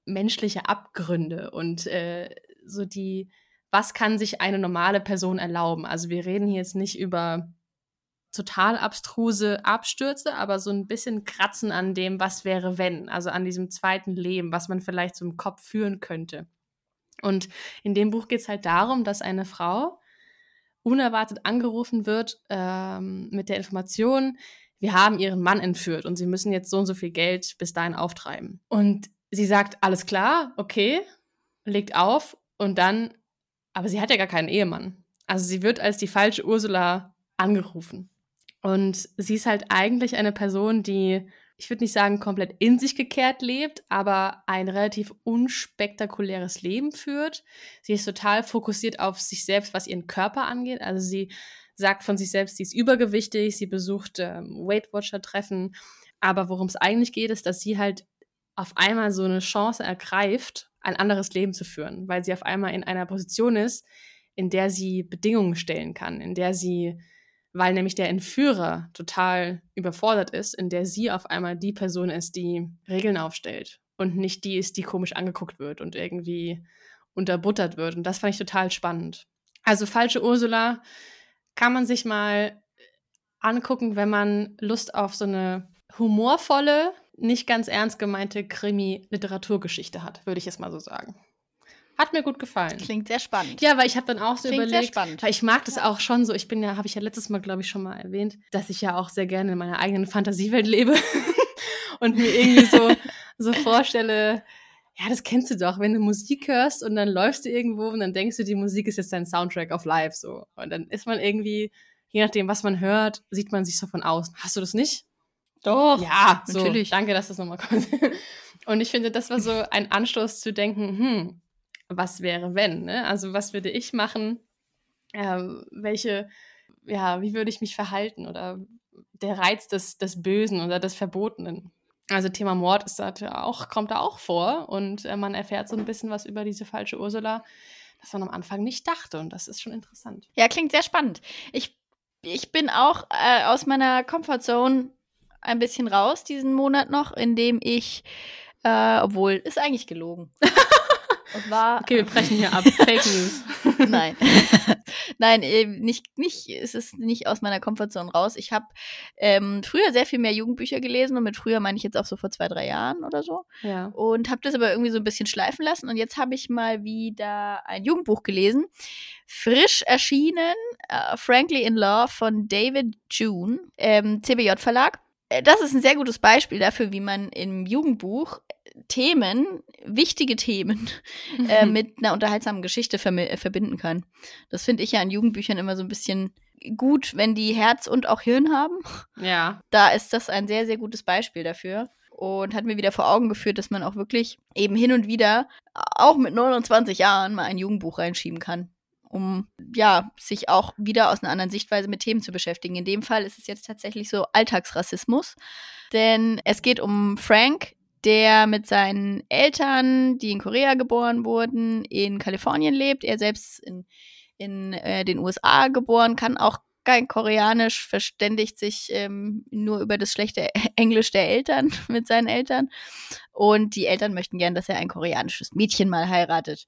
menschliche Abgründe und äh, so die, was kann sich eine normale Person erlauben? Also wir reden hier jetzt nicht über total abstruse Abstürze, aber so ein bisschen kratzen an dem, was wäre wenn, also an diesem zweiten Leben, was man vielleicht im Kopf führen könnte. Und in dem Buch geht es halt darum, dass eine Frau unerwartet angerufen wird ähm, mit der Information, wir haben ihren Mann entführt und sie müssen jetzt so und so viel Geld bis dahin auftreiben. Und sie sagt, alles klar, okay, legt auf und dann, aber sie hat ja gar keinen Ehemann. Also sie wird als die falsche Ursula angerufen. Und sie ist halt eigentlich eine Person, die, ich würde nicht sagen, komplett in sich gekehrt lebt, aber ein relativ unspektakuläres Leben führt. Sie ist total fokussiert auf sich selbst, was ihren Körper angeht. Also sie sagt von sich selbst, sie ist übergewichtig, sie besucht ähm, Weight Watcher-Treffen. Aber worum es eigentlich geht, ist, dass sie halt auf einmal so eine Chance ergreift, ein anderes Leben zu führen, weil sie auf einmal in einer Position ist, in der sie Bedingungen stellen kann, in der sie weil nämlich der Entführer total überfordert ist, in der sie auf einmal die Person ist, die Regeln aufstellt und nicht die ist, die komisch angeguckt wird und irgendwie unterbuttert wird. Und das fand ich total spannend. Also falsche Ursula kann man sich mal angucken, wenn man Lust auf so eine humorvolle, nicht ganz ernst gemeinte Krimi-Literaturgeschichte hat, würde ich jetzt mal so sagen. Hat mir gut gefallen. Klingt sehr spannend. Ja, weil ich habe dann auch so Klingt überlegt, weil ich mag das auch schon so. Ich bin ja, habe ich ja letztes Mal, glaube ich, schon mal erwähnt, dass ich ja auch sehr gerne in meiner eigenen Fantasiewelt lebe und mir irgendwie so, so vorstelle, ja, das kennst du doch, wenn du Musik hörst und dann läufst du irgendwo und dann denkst du, die Musik ist jetzt dein Soundtrack of Life so. Und dann ist man irgendwie, je nachdem, was man hört, sieht man sich so von außen. Hast du das nicht? Doch. Ja, so, natürlich. Danke, dass das nochmal kommt. Und ich finde, das war so ein Anstoß zu denken, hm, was wäre, wenn. Ne? Also was würde ich machen? Ähm, welche, ja, wie würde ich mich verhalten? Oder der Reiz des, des Bösen oder des Verbotenen. Also Thema Mord ist da auch, kommt da auch vor und äh, man erfährt so ein bisschen was über diese falsche Ursula, das man am Anfang nicht dachte und das ist schon interessant. Ja, klingt sehr spannend. Ich, ich bin auch äh, aus meiner Comfortzone ein bisschen raus diesen Monat noch, indem ich, äh, obwohl, ist eigentlich gelogen. Es war. Okay, wir brechen hier ab. Fake News. Nein. Nein, nicht, nicht, es ist nicht aus meiner Komfortzone raus. Ich habe ähm, früher sehr viel mehr Jugendbücher gelesen und mit früher meine ich jetzt auch so vor zwei, drei Jahren oder so. Ja. Und habe das aber irgendwie so ein bisschen schleifen lassen und jetzt habe ich mal wieder ein Jugendbuch gelesen. Frisch erschienen, uh, Frankly in Law von David June, ähm, CBJ Verlag das ist ein sehr gutes Beispiel dafür, wie man im Jugendbuch Themen, wichtige Themen, äh, mhm. mit einer unterhaltsamen Geschichte äh, verbinden kann. Das finde ich ja in Jugendbüchern immer so ein bisschen gut, wenn die Herz und auch Hirn haben. Ja. Da ist das ein sehr, sehr gutes Beispiel dafür. Und hat mir wieder vor Augen geführt, dass man auch wirklich eben hin und wieder, auch mit 29 Jahren, mal ein Jugendbuch reinschieben kann um ja, sich auch wieder aus einer anderen Sichtweise mit Themen zu beschäftigen. In dem Fall ist es jetzt tatsächlich so Alltagsrassismus, denn es geht um Frank, der mit seinen Eltern, die in Korea geboren wurden, in Kalifornien lebt. Er selbst in, in äh, den USA geboren, kann auch kein Koreanisch, verständigt sich ähm, nur über das schlechte Englisch der Eltern mit seinen Eltern. Und die Eltern möchten gern, dass er ein koreanisches Mädchen mal heiratet.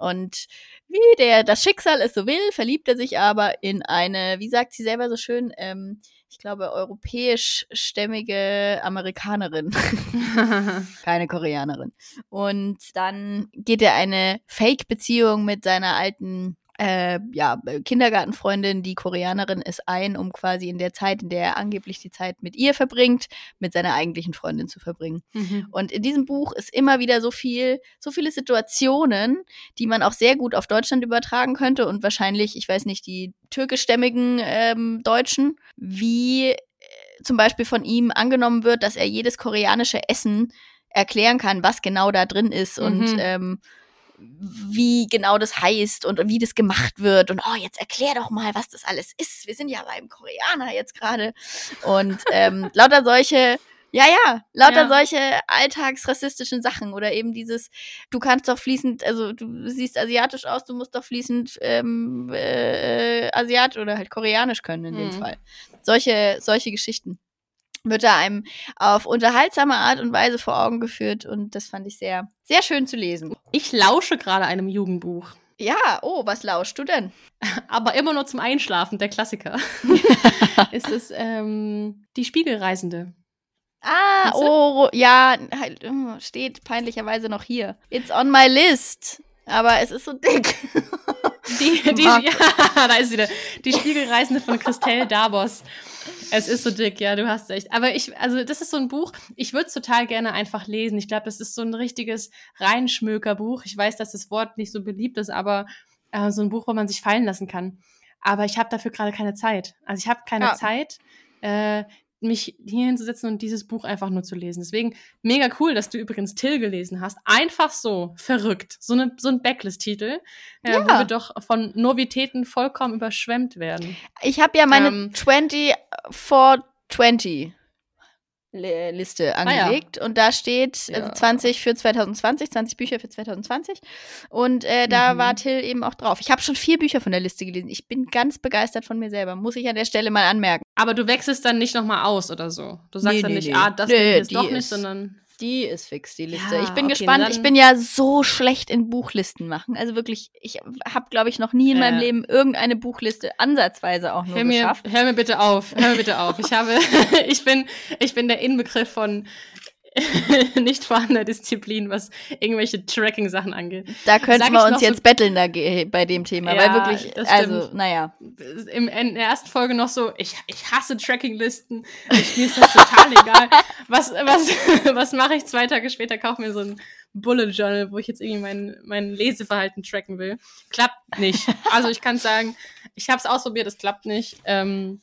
Und wie der das Schicksal es so will, verliebt er sich aber in eine, wie sagt sie selber so schön, ähm, ich glaube, europäischstämmige Amerikanerin. Keine Koreanerin. Und dann geht er eine Fake-Beziehung mit seiner alten äh, ja, Kindergartenfreundin, die Koreanerin, ist ein, um quasi in der Zeit, in der er angeblich die Zeit mit ihr verbringt, mit seiner eigentlichen Freundin zu verbringen. Mhm. Und in diesem Buch ist immer wieder so viel, so viele Situationen, die man auch sehr gut auf Deutschland übertragen könnte und wahrscheinlich, ich weiß nicht, die türkischstämmigen ähm, Deutschen, wie äh, zum Beispiel von ihm angenommen wird, dass er jedes koreanische Essen erklären kann, was genau da drin ist mhm. und ähm, wie genau das heißt und wie das gemacht wird. Und oh, jetzt erklär doch mal, was das alles ist. Wir sind ja beim Koreaner jetzt gerade. Und ähm, lauter solche, ja, ja, lauter ja. solche alltagsrassistischen Sachen oder eben dieses, du kannst doch fließend, also du siehst asiatisch aus, du musst doch fließend ähm, äh, asiatisch oder halt koreanisch können in dem mhm. Fall. Solche, solche Geschichten wird da einem auf unterhaltsame Art und Weise vor Augen geführt und das fand ich sehr, sehr schön zu lesen. Ich lausche gerade einem Jugendbuch. Ja, oh, was lauschst du denn? Aber immer nur zum Einschlafen, der Klassiker. ist es ähm, Die Spiegelreisende. Ah, oh, ja, halt, oh, steht peinlicherweise noch hier. It's on my list. Aber es ist so dick. Die, die, ja, da ist sie wieder. Die Spiegelreisende von Christelle Dabos. Es ist so dick, ja, du hast recht. Aber ich, also das ist so ein Buch, ich würde es total gerne einfach lesen. Ich glaube, das ist so ein richtiges Reinschmökerbuch. Ich weiß, dass das Wort nicht so beliebt ist, aber äh, so ein Buch, wo man sich fallen lassen kann. Aber ich habe dafür gerade keine Zeit. Also ich habe keine ja. Zeit. Äh, mich hier hinzusetzen und dieses Buch einfach nur zu lesen. Deswegen mega cool, dass du übrigens Till gelesen hast. Einfach so, verrückt. So, eine, so ein Backlist-Titel, äh, ja. wo wir doch von Novitäten vollkommen überschwemmt werden. Ich habe ja meine ähm, 20 for 20 Liste angelegt ah, ja. und da steht ja. also 20 für 2020, 20 Bücher für 2020 und äh, da mhm. war Till eben auch drauf. Ich habe schon vier Bücher von der Liste gelesen. Ich bin ganz begeistert von mir selber, muss ich an der Stelle mal anmerken. Aber du wechselst dann nicht nochmal aus oder so? Du sagst nee, dann nee, nicht, nee. ah, das nee, ist doch nicht, sondern die ist fix, die Liste. Ja, ich bin okay, gespannt. Ich bin ja so schlecht in Buchlisten machen. Also wirklich, ich habe, glaube ich, noch nie in äh, meinem Leben irgendeine Buchliste ansatzweise auch nur hör geschafft. Mir, hör mir bitte auf, hör mir bitte auf. Ich habe, ich bin, ich bin der Inbegriff von nicht vorhandener Disziplin, was irgendwelche Tracking-Sachen angeht. Da könnten wir uns jetzt so, betteln da, bei dem Thema, ja, weil wirklich, also, naja. Im, in der ersten Folge noch so, ich, ich hasse Tracking-Listen, mir ist das total egal. Was, was, was mache ich zwei Tage später? Kaufe mir so ein Bullet Journal, wo ich jetzt irgendwie mein, mein Leseverhalten tracken will. Klappt nicht. Also ich kann sagen, ich habe es ausprobiert, es klappt nicht. Ähm,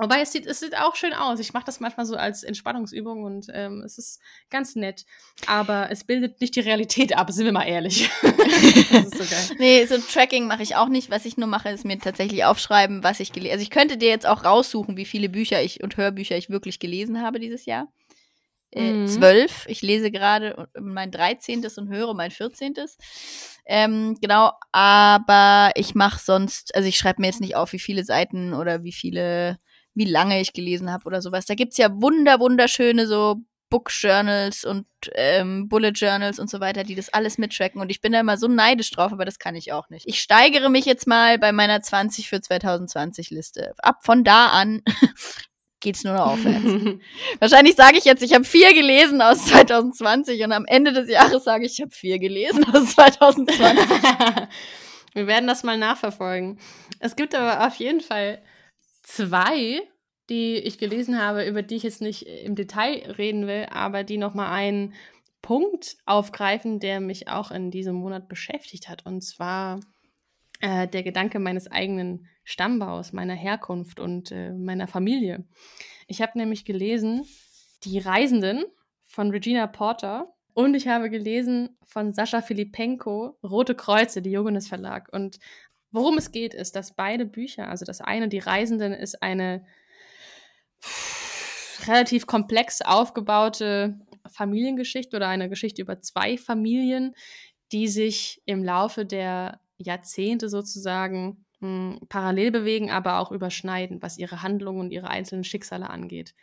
Wobei es sieht, es sieht auch schön aus. Ich mache das manchmal so als Entspannungsübung und ähm, es ist ganz nett. Aber es bildet nicht die Realität ab, sind wir mal ehrlich. das ist so geil. Nee, so Tracking mache ich auch nicht. Was ich nur mache, ist mir tatsächlich aufschreiben, was ich gelesen habe. Also ich könnte dir jetzt auch raussuchen, wie viele Bücher ich und Hörbücher ich wirklich gelesen habe dieses Jahr. Äh, mhm. Zwölf. Ich lese gerade mein 13. und höre mein 14. Ähm, genau, aber ich mache sonst, also ich schreibe mir jetzt nicht auf, wie viele Seiten oder wie viele wie lange ich gelesen habe oder sowas. Da gibt's ja wunder, wunderschöne so Book Journals und ähm, Bullet Journals und so weiter, die das alles mittracken. Und ich bin da immer so neidisch drauf, aber das kann ich auch nicht. Ich steigere mich jetzt mal bei meiner 20 für 2020 Liste. Ab von da an geht's nur noch aufwärts. Wahrscheinlich sage ich jetzt, ich habe vier gelesen aus 2020 und am Ende des Jahres sage ich, ich habe vier gelesen aus 2020. Wir werden das mal nachverfolgen. Es gibt aber auf jeden Fall zwei, die ich gelesen habe, über die ich jetzt nicht im Detail reden will, aber die nochmal einen Punkt aufgreifen, der mich auch in diesem Monat beschäftigt hat. Und zwar äh, der Gedanke meines eigenen Stammbaus, meiner Herkunft und äh, meiner Familie. Ich habe nämlich gelesen Die Reisenden von Regina Porter und ich habe gelesen von Sascha Filipenko Rote Kreuze, die Johannes Verlag. Und Worum es geht, ist, dass beide Bücher, also das eine, Die Reisenden, ist eine relativ komplex aufgebaute Familiengeschichte oder eine Geschichte über zwei Familien, die sich im Laufe der Jahrzehnte sozusagen mh, hm, parallel bewegen, aber auch überschneiden, was ihre Handlungen und ihre einzelnen Schicksale angeht.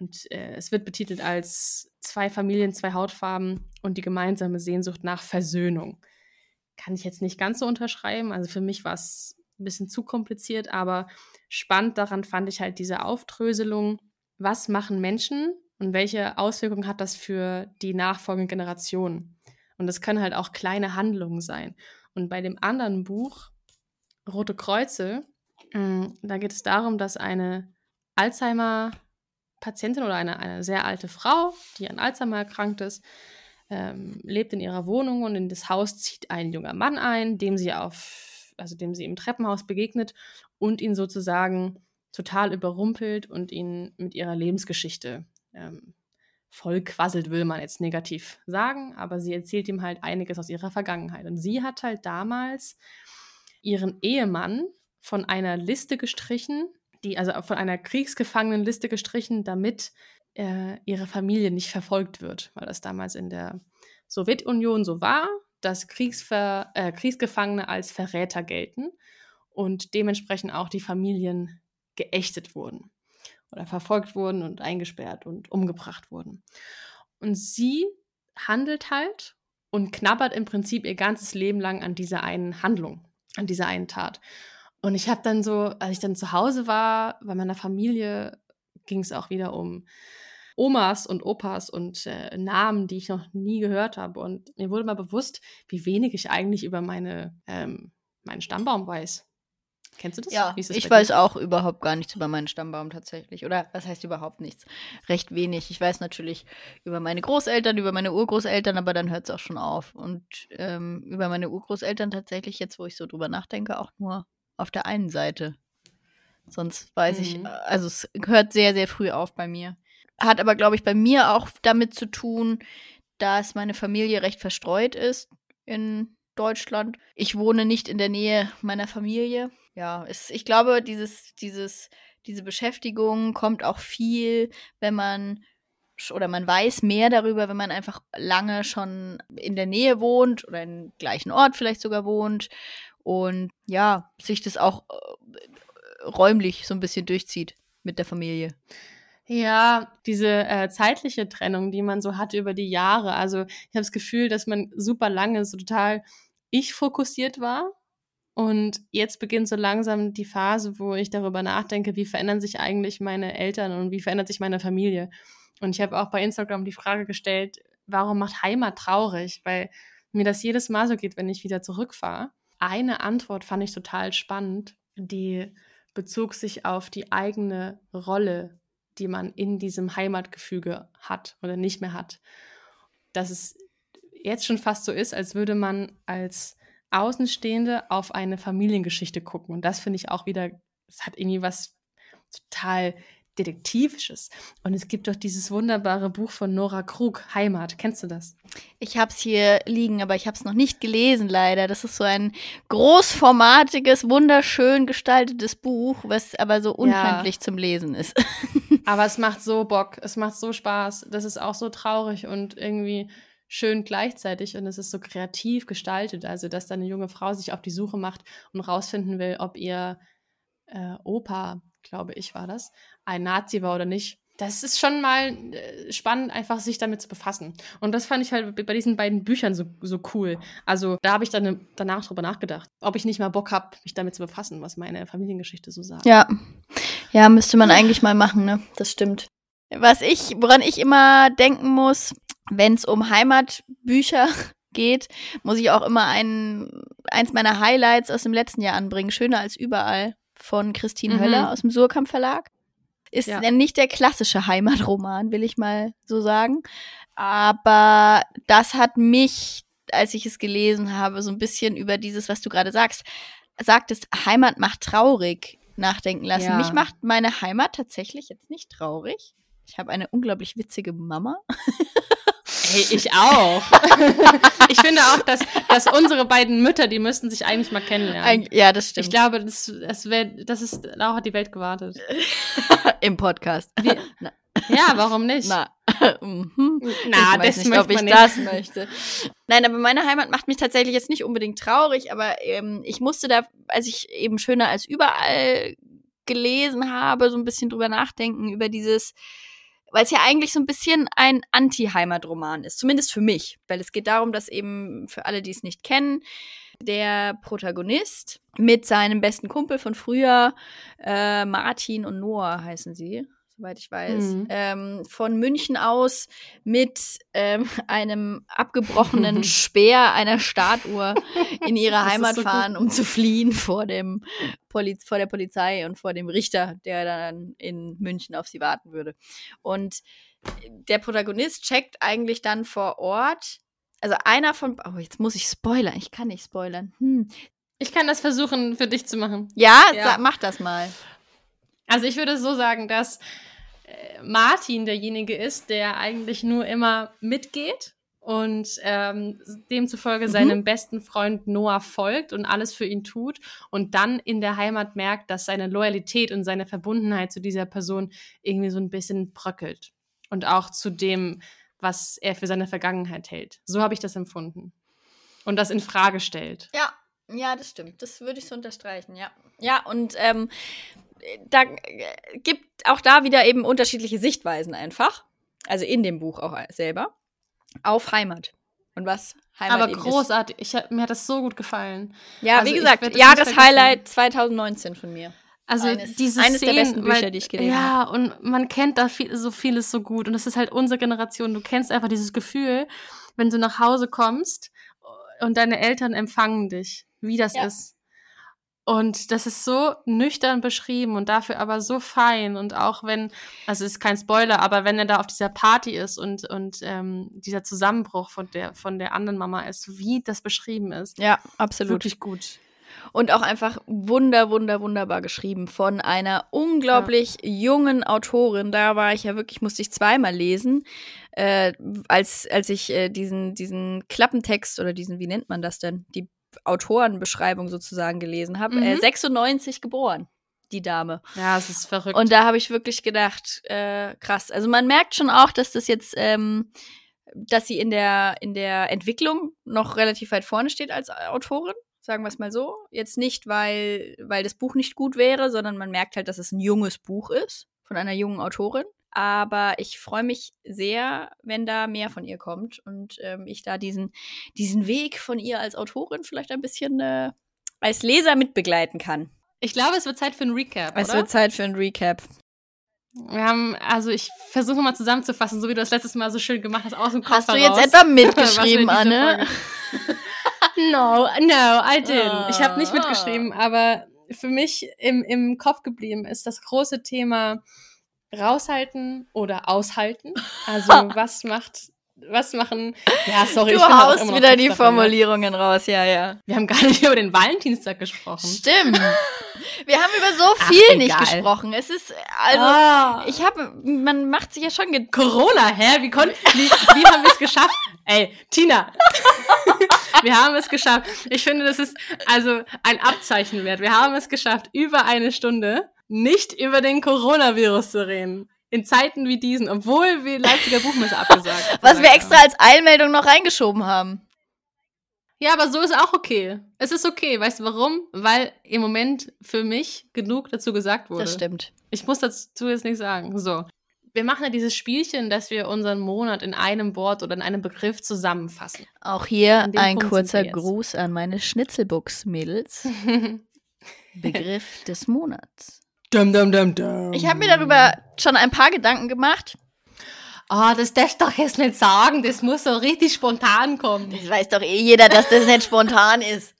Und äh, es wird betitelt als zwei Familien, zwei Hautfarben und die gemeinsame Sehnsucht nach Versöhnung kann ich jetzt nicht ganz so unterschreiben. Also für mich war es ein bisschen zu kompliziert, aber spannend daran fand ich halt diese Aufdröselung. Was machen Menschen und welche Auswirkungen hat das für die nachfolgenden Generationen? Und das können halt auch kleine Handlungen sein. Und bei dem anderen Buch Rote Kreuze. Mm, da geht es darum, dass eine Alzheimer-Patientin oder eine, eine sehr alte Frau, die an Alzheimer erkrankt ist, ähm, lebt in ihrer Wohnung und in das Haus zieht ein junger Mann ein, dem sie auf, also dem sie im Treppenhaus begegnet und ihn sozusagen total überrumpelt und ihn mit ihrer Lebensgeschichte ähm, voll quasselt, will man jetzt negativ sagen, aber sie erzählt ihm halt einiges aus ihrer Vergangenheit. Und sie hat halt damals ihren Ehemann von einer Liste gestrichen, die, also von einer Kriegsgefangenenliste gestrichen, damit äh, ihre Familie nicht verfolgt wird, weil das damals in der Sowjetunion so war, dass Kriegsver äh, Kriegsgefangene als Verräter gelten und dementsprechend auch die Familien geächtet wurden oder verfolgt wurden und eingesperrt und umgebracht wurden. Und sie handelt halt und knabbert im Prinzip ihr ganzes Leben lang an dieser einen Handlung, an dieser einen Tat. Und ich habe dann so, als ich dann zu Hause war, bei meiner Familie ging es auch wieder um Omas und Opas und äh, Namen, die ich noch nie gehört habe. Und mir wurde mal bewusst, wie wenig ich eigentlich über meine, ähm, meinen Stammbaum weiß. Kennst du das? Ja, ich weiß auch überhaupt gar nichts über meinen Stammbaum tatsächlich. Oder was heißt überhaupt nichts? Recht wenig. Ich weiß natürlich über meine Großeltern, über meine Urgroßeltern, aber dann hört es auch schon auf. Und ähm, über meine Urgroßeltern tatsächlich, jetzt wo ich so drüber nachdenke, auch nur auf der einen Seite. Sonst weiß mhm. ich, also es hört sehr, sehr früh auf bei mir. Hat aber, glaube ich, bei mir auch damit zu tun, dass meine Familie recht verstreut ist in Deutschland. Ich wohne nicht in der Nähe meiner Familie. Ja, es, ich glaube, dieses, dieses, diese Beschäftigung kommt auch viel, wenn man oder man weiß mehr darüber, wenn man einfach lange schon in der Nähe wohnt oder im gleichen Ort vielleicht sogar wohnt und ja, sich das auch äh, räumlich so ein bisschen durchzieht mit der Familie. Ja, diese äh, zeitliche Trennung, die man so hat über die Jahre. Also ich habe das Gefühl, dass man super lange so total ich fokussiert war. Und jetzt beginnt so langsam die Phase, wo ich darüber nachdenke, wie verändern sich eigentlich meine Eltern und wie verändert sich meine Familie. Und ich habe auch bei Instagram die Frage gestellt, warum macht Heimat traurig? Weil mir das jedes Mal so geht, wenn ich wieder zurückfahre. Eine Antwort fand ich total spannend, die bezog sich auf die eigene Rolle die man in diesem Heimatgefüge hat oder nicht mehr hat. Dass es jetzt schon fast so ist, als würde man als Außenstehende auf eine Familiengeschichte gucken. Und das finde ich auch wieder, es hat irgendwie was total Detektivisches. Und es gibt doch dieses wunderbare Buch von Nora Krug, Heimat. Kennst du das? Ich habe es hier liegen, aber ich habe es noch nicht gelesen, leider. Das ist so ein großformatiges, wunderschön gestaltetes Buch, was aber so unhandlich ja. zum Lesen ist. aber es macht so Bock, es macht so Spaß. Das ist auch so traurig und irgendwie schön gleichzeitig und es ist so kreativ gestaltet. Also, dass da eine junge Frau sich auf die Suche macht und rausfinden will, ob ihr äh, Opa, glaube ich, war das, ein Nazi war oder nicht. Das ist schon mal äh, spannend, einfach sich damit zu befassen. Und das fand ich halt bei diesen beiden Büchern so, so cool. Also da habe ich dann danach drüber nachgedacht, ob ich nicht mal Bock habe, mich damit zu befassen, was meine Familiengeschichte so sagt. Ja. Ja, müsste man eigentlich mal machen, ne? Das stimmt. Was ich, woran ich immer denken muss, wenn es um Heimatbücher geht, muss ich auch immer ein, eins meiner Highlights aus dem letzten Jahr anbringen. Schöner als überall von Christine mhm. Höller aus dem Surkamp Verlag. Ist ja. nicht der klassische Heimatroman, will ich mal so sagen. Aber das hat mich, als ich es gelesen habe, so ein bisschen über dieses, was du gerade sagst, sagtest, Heimat macht traurig nachdenken lassen. Ja. Mich macht meine Heimat tatsächlich jetzt nicht traurig. Ich habe eine unglaublich witzige Mama. Hey, ich auch. ich finde auch, dass, dass unsere beiden Mütter, die müssten sich eigentlich mal kennenlernen. ja, das stimmt. Ich glaube, das, das, wär, das ist, darauf hat die Welt gewartet. Im Podcast. Wie, ja, warum nicht? Na, mhm. Na das nicht, ob ich nicht. das möchte. Nein, aber meine Heimat macht mich tatsächlich jetzt nicht unbedingt traurig, aber ähm, ich musste da, als ich eben schöner als überall gelesen habe, so ein bisschen drüber nachdenken, über dieses weil es ja eigentlich so ein bisschen ein Anti-Heimatroman ist, zumindest für mich, weil es geht darum, dass eben für alle, die es nicht kennen, der Protagonist mit seinem besten Kumpel von früher, äh, Martin und Noah heißen sie, soweit ich weiß, mhm. ähm, von München aus mit ähm, einem abgebrochenen Speer einer Startuhr in ihre Heimat so fahren, um zu fliehen vor, dem Poli vor der Polizei und vor dem Richter, der dann in München auf sie warten würde. Und der Protagonist checkt eigentlich dann vor Ort, also einer von, oh, jetzt muss ich spoilern, ich kann nicht spoilern. Hm. Ich kann das versuchen für dich zu machen. Ja, ja. mach das mal. Also ich würde so sagen, dass äh, Martin derjenige ist, der eigentlich nur immer mitgeht und ähm, demzufolge mhm. seinem besten Freund Noah folgt und alles für ihn tut und dann in der Heimat merkt, dass seine Loyalität und seine Verbundenheit zu dieser Person irgendwie so ein bisschen bröckelt und auch zu dem, was er für seine Vergangenheit hält. So habe ich das empfunden und das in Frage stellt. Ja, ja, das stimmt. Das würde ich so unterstreichen, ja. Ja, und ähm, da äh, gibt auch da wieder eben unterschiedliche Sichtweisen einfach. Also in dem Buch auch selber. Auf Heimat. Und was Heimat Aber großartig. Ich, mir hat das so gut gefallen. Ja, also wie gesagt, Jahreshighlight 2019 von mir. Also eines, diese eines Szenen, der besten Bücher, weil, die ich gelesen habe. Ja, und man kennt da viel, so vieles so gut. Und das ist halt unsere Generation. Du kennst einfach dieses Gefühl, wenn du nach Hause kommst und deine Eltern empfangen dich, wie das ja. ist. Und das ist so nüchtern beschrieben und dafür aber so fein. Und auch wenn, also es ist kein Spoiler, aber wenn er da auf dieser Party ist und, und ähm, dieser Zusammenbruch von der, von der anderen Mama ist, wie das beschrieben ist. Ja, absolut. Wirklich gut. Und auch einfach wunder, wunder, wunderbar geschrieben von einer unglaublich ja. jungen Autorin. Da war ich ja wirklich, musste ich zweimal lesen, äh, als, als ich äh, diesen, diesen Klappentext oder diesen, wie nennt man das denn? Die Autorenbeschreibung sozusagen gelesen habe. Mhm. Äh, 96 geboren, die Dame. Ja, es ist verrückt. Und da habe ich wirklich gedacht, äh, krass. Also man merkt schon auch, dass das jetzt, ähm, dass sie in der, in der Entwicklung noch relativ weit vorne steht als Autorin. Sagen wir es mal so. Jetzt nicht, weil, weil das Buch nicht gut wäre, sondern man merkt halt, dass es ein junges Buch ist von einer jungen Autorin. Aber ich freue mich sehr, wenn da mehr von ihr kommt und ähm, ich da diesen, diesen Weg von ihr als Autorin vielleicht ein bisschen äh, als Leser mitbegleiten kann. Ich glaube, es wird Zeit für ein Recap. Es oder? wird Zeit für ein Recap. Wir haben, also ich versuche mal zusammenzufassen, so wie du das letztes Mal so schön gemacht hast, aus dem Kopf Hast du jetzt etwa mitgeschrieben, Anne? no, no, I didn't. Ich habe nicht mitgeschrieben, aber für mich im, im Kopf geblieben ist das große Thema raushalten oder aushalten. Also was macht was machen. Ja, sorry, du ich haust wieder die Formulierungen raus, ja, ja. Wir haben gar nicht über den Valentinstag gesprochen. Stimmt. Wir haben über so viel Ach, nicht gesprochen. Es ist, also, oh. ich habe, man macht sich ja schon. Corona, hä? Wie, konnten, wie, wie haben wir es geschafft? Ey, Tina. wir haben es geschafft. Ich finde, das ist also ein Abzeichen wert. Wir haben es geschafft, über eine Stunde nicht über den Coronavirus zu reden. In Zeiten wie diesen, obwohl wir Leipziger Buchmesse abgesagt Was wir extra haben. als Eilmeldung noch reingeschoben haben. Ja, aber so ist auch okay. Es ist okay. Weißt du warum? Weil im Moment für mich genug dazu gesagt wurde. Das stimmt. Ich muss dazu jetzt nichts sagen. So. Wir machen ja dieses Spielchen, dass wir unseren Monat in einem Wort oder in einem Begriff zusammenfassen. Auch hier ein Punkt kurzer Gruß an meine Schnitzelbuchs-Mädels. Begriff des Monats. Dum, dum, dum, dum. Ich habe mir darüber schon ein paar Gedanken gemacht. Ah, oh, das darfst du doch jetzt nicht sagen. Das muss so richtig spontan kommen. Das weiß doch eh jeder, dass das nicht spontan ist.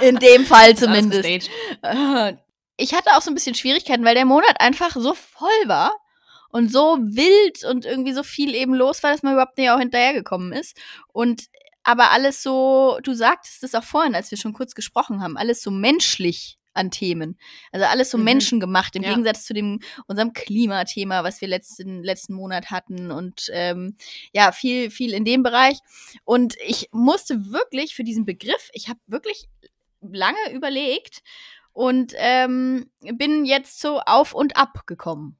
In dem Fall zumindest. Ich hatte auch so ein bisschen Schwierigkeiten, weil der Monat einfach so voll war und so wild und irgendwie so viel eben los war, dass man überhaupt nicht auch hinterhergekommen ist. Und aber alles so, du sagtest es auch vorhin, als wir schon kurz gesprochen haben, alles so menschlich an Themen. Also alles so mhm. menschengemacht, im ja. Gegensatz zu dem unserem Klimathema, was wir letzten, letzten Monat hatten und ähm, ja, viel, viel in dem Bereich. Und ich musste wirklich für diesen Begriff, ich habe wirklich lange überlegt und ähm, bin jetzt so auf und ab gekommen.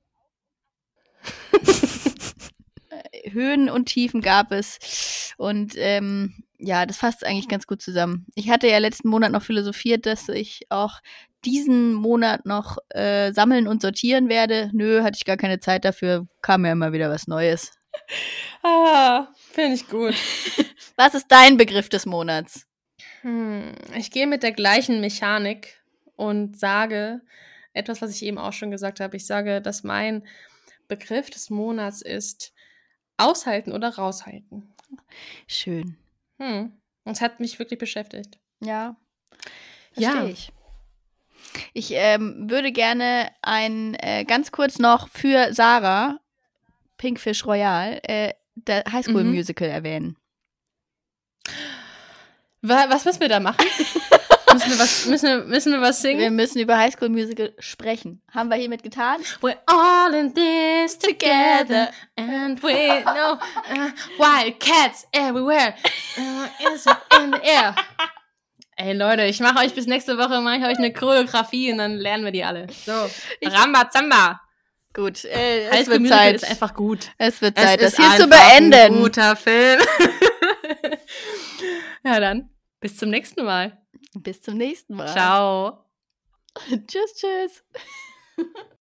Höhen und Tiefen gab es. Und ähm, ja, das fasst eigentlich ganz gut zusammen. Ich hatte ja letzten Monat noch philosophiert, dass ich auch diesen Monat noch äh, sammeln und sortieren werde. Nö, hatte ich gar keine Zeit dafür. Kam ja immer wieder was Neues. Ah, finde ich gut. was ist dein Begriff des Monats? Hm, ich gehe mit der gleichen Mechanik und sage etwas, was ich eben auch schon gesagt habe. Ich sage, dass mein Begriff des Monats ist aushalten oder raushalten. Schön. Hm. Und es hat mich wirklich beschäftigt. Ja. Ja. Verstehe ich. Ich ähm, würde gerne ein äh, ganz kurz noch für Sarah, Pinkfish Royal, äh, der Highschool Mhm. Musical erwähnen. Wa- Was müssen wir da machen? müssen, wir was, müssen, wir, müssen wir was Wir singen? müssen über Highschool Musical sprechen. Haben wir hiermit getan? We're all in this together and we know uh, wild cats everywhere. Uh, is in the air. Ey Leute, ich mache euch bis nächste Woche mache ich euch eine Choreografie und dann lernen wir die alle. So, Rambazamba. Gut, äh, es wird Zeit. ist einfach gut. Es wird Es Zeit, das ist hier zu einfach Ein beenden. guter Film. ja dann, bis zum nächsten Mal. Bis zum nächsten Mal. Ciao. tschüss, tschüss.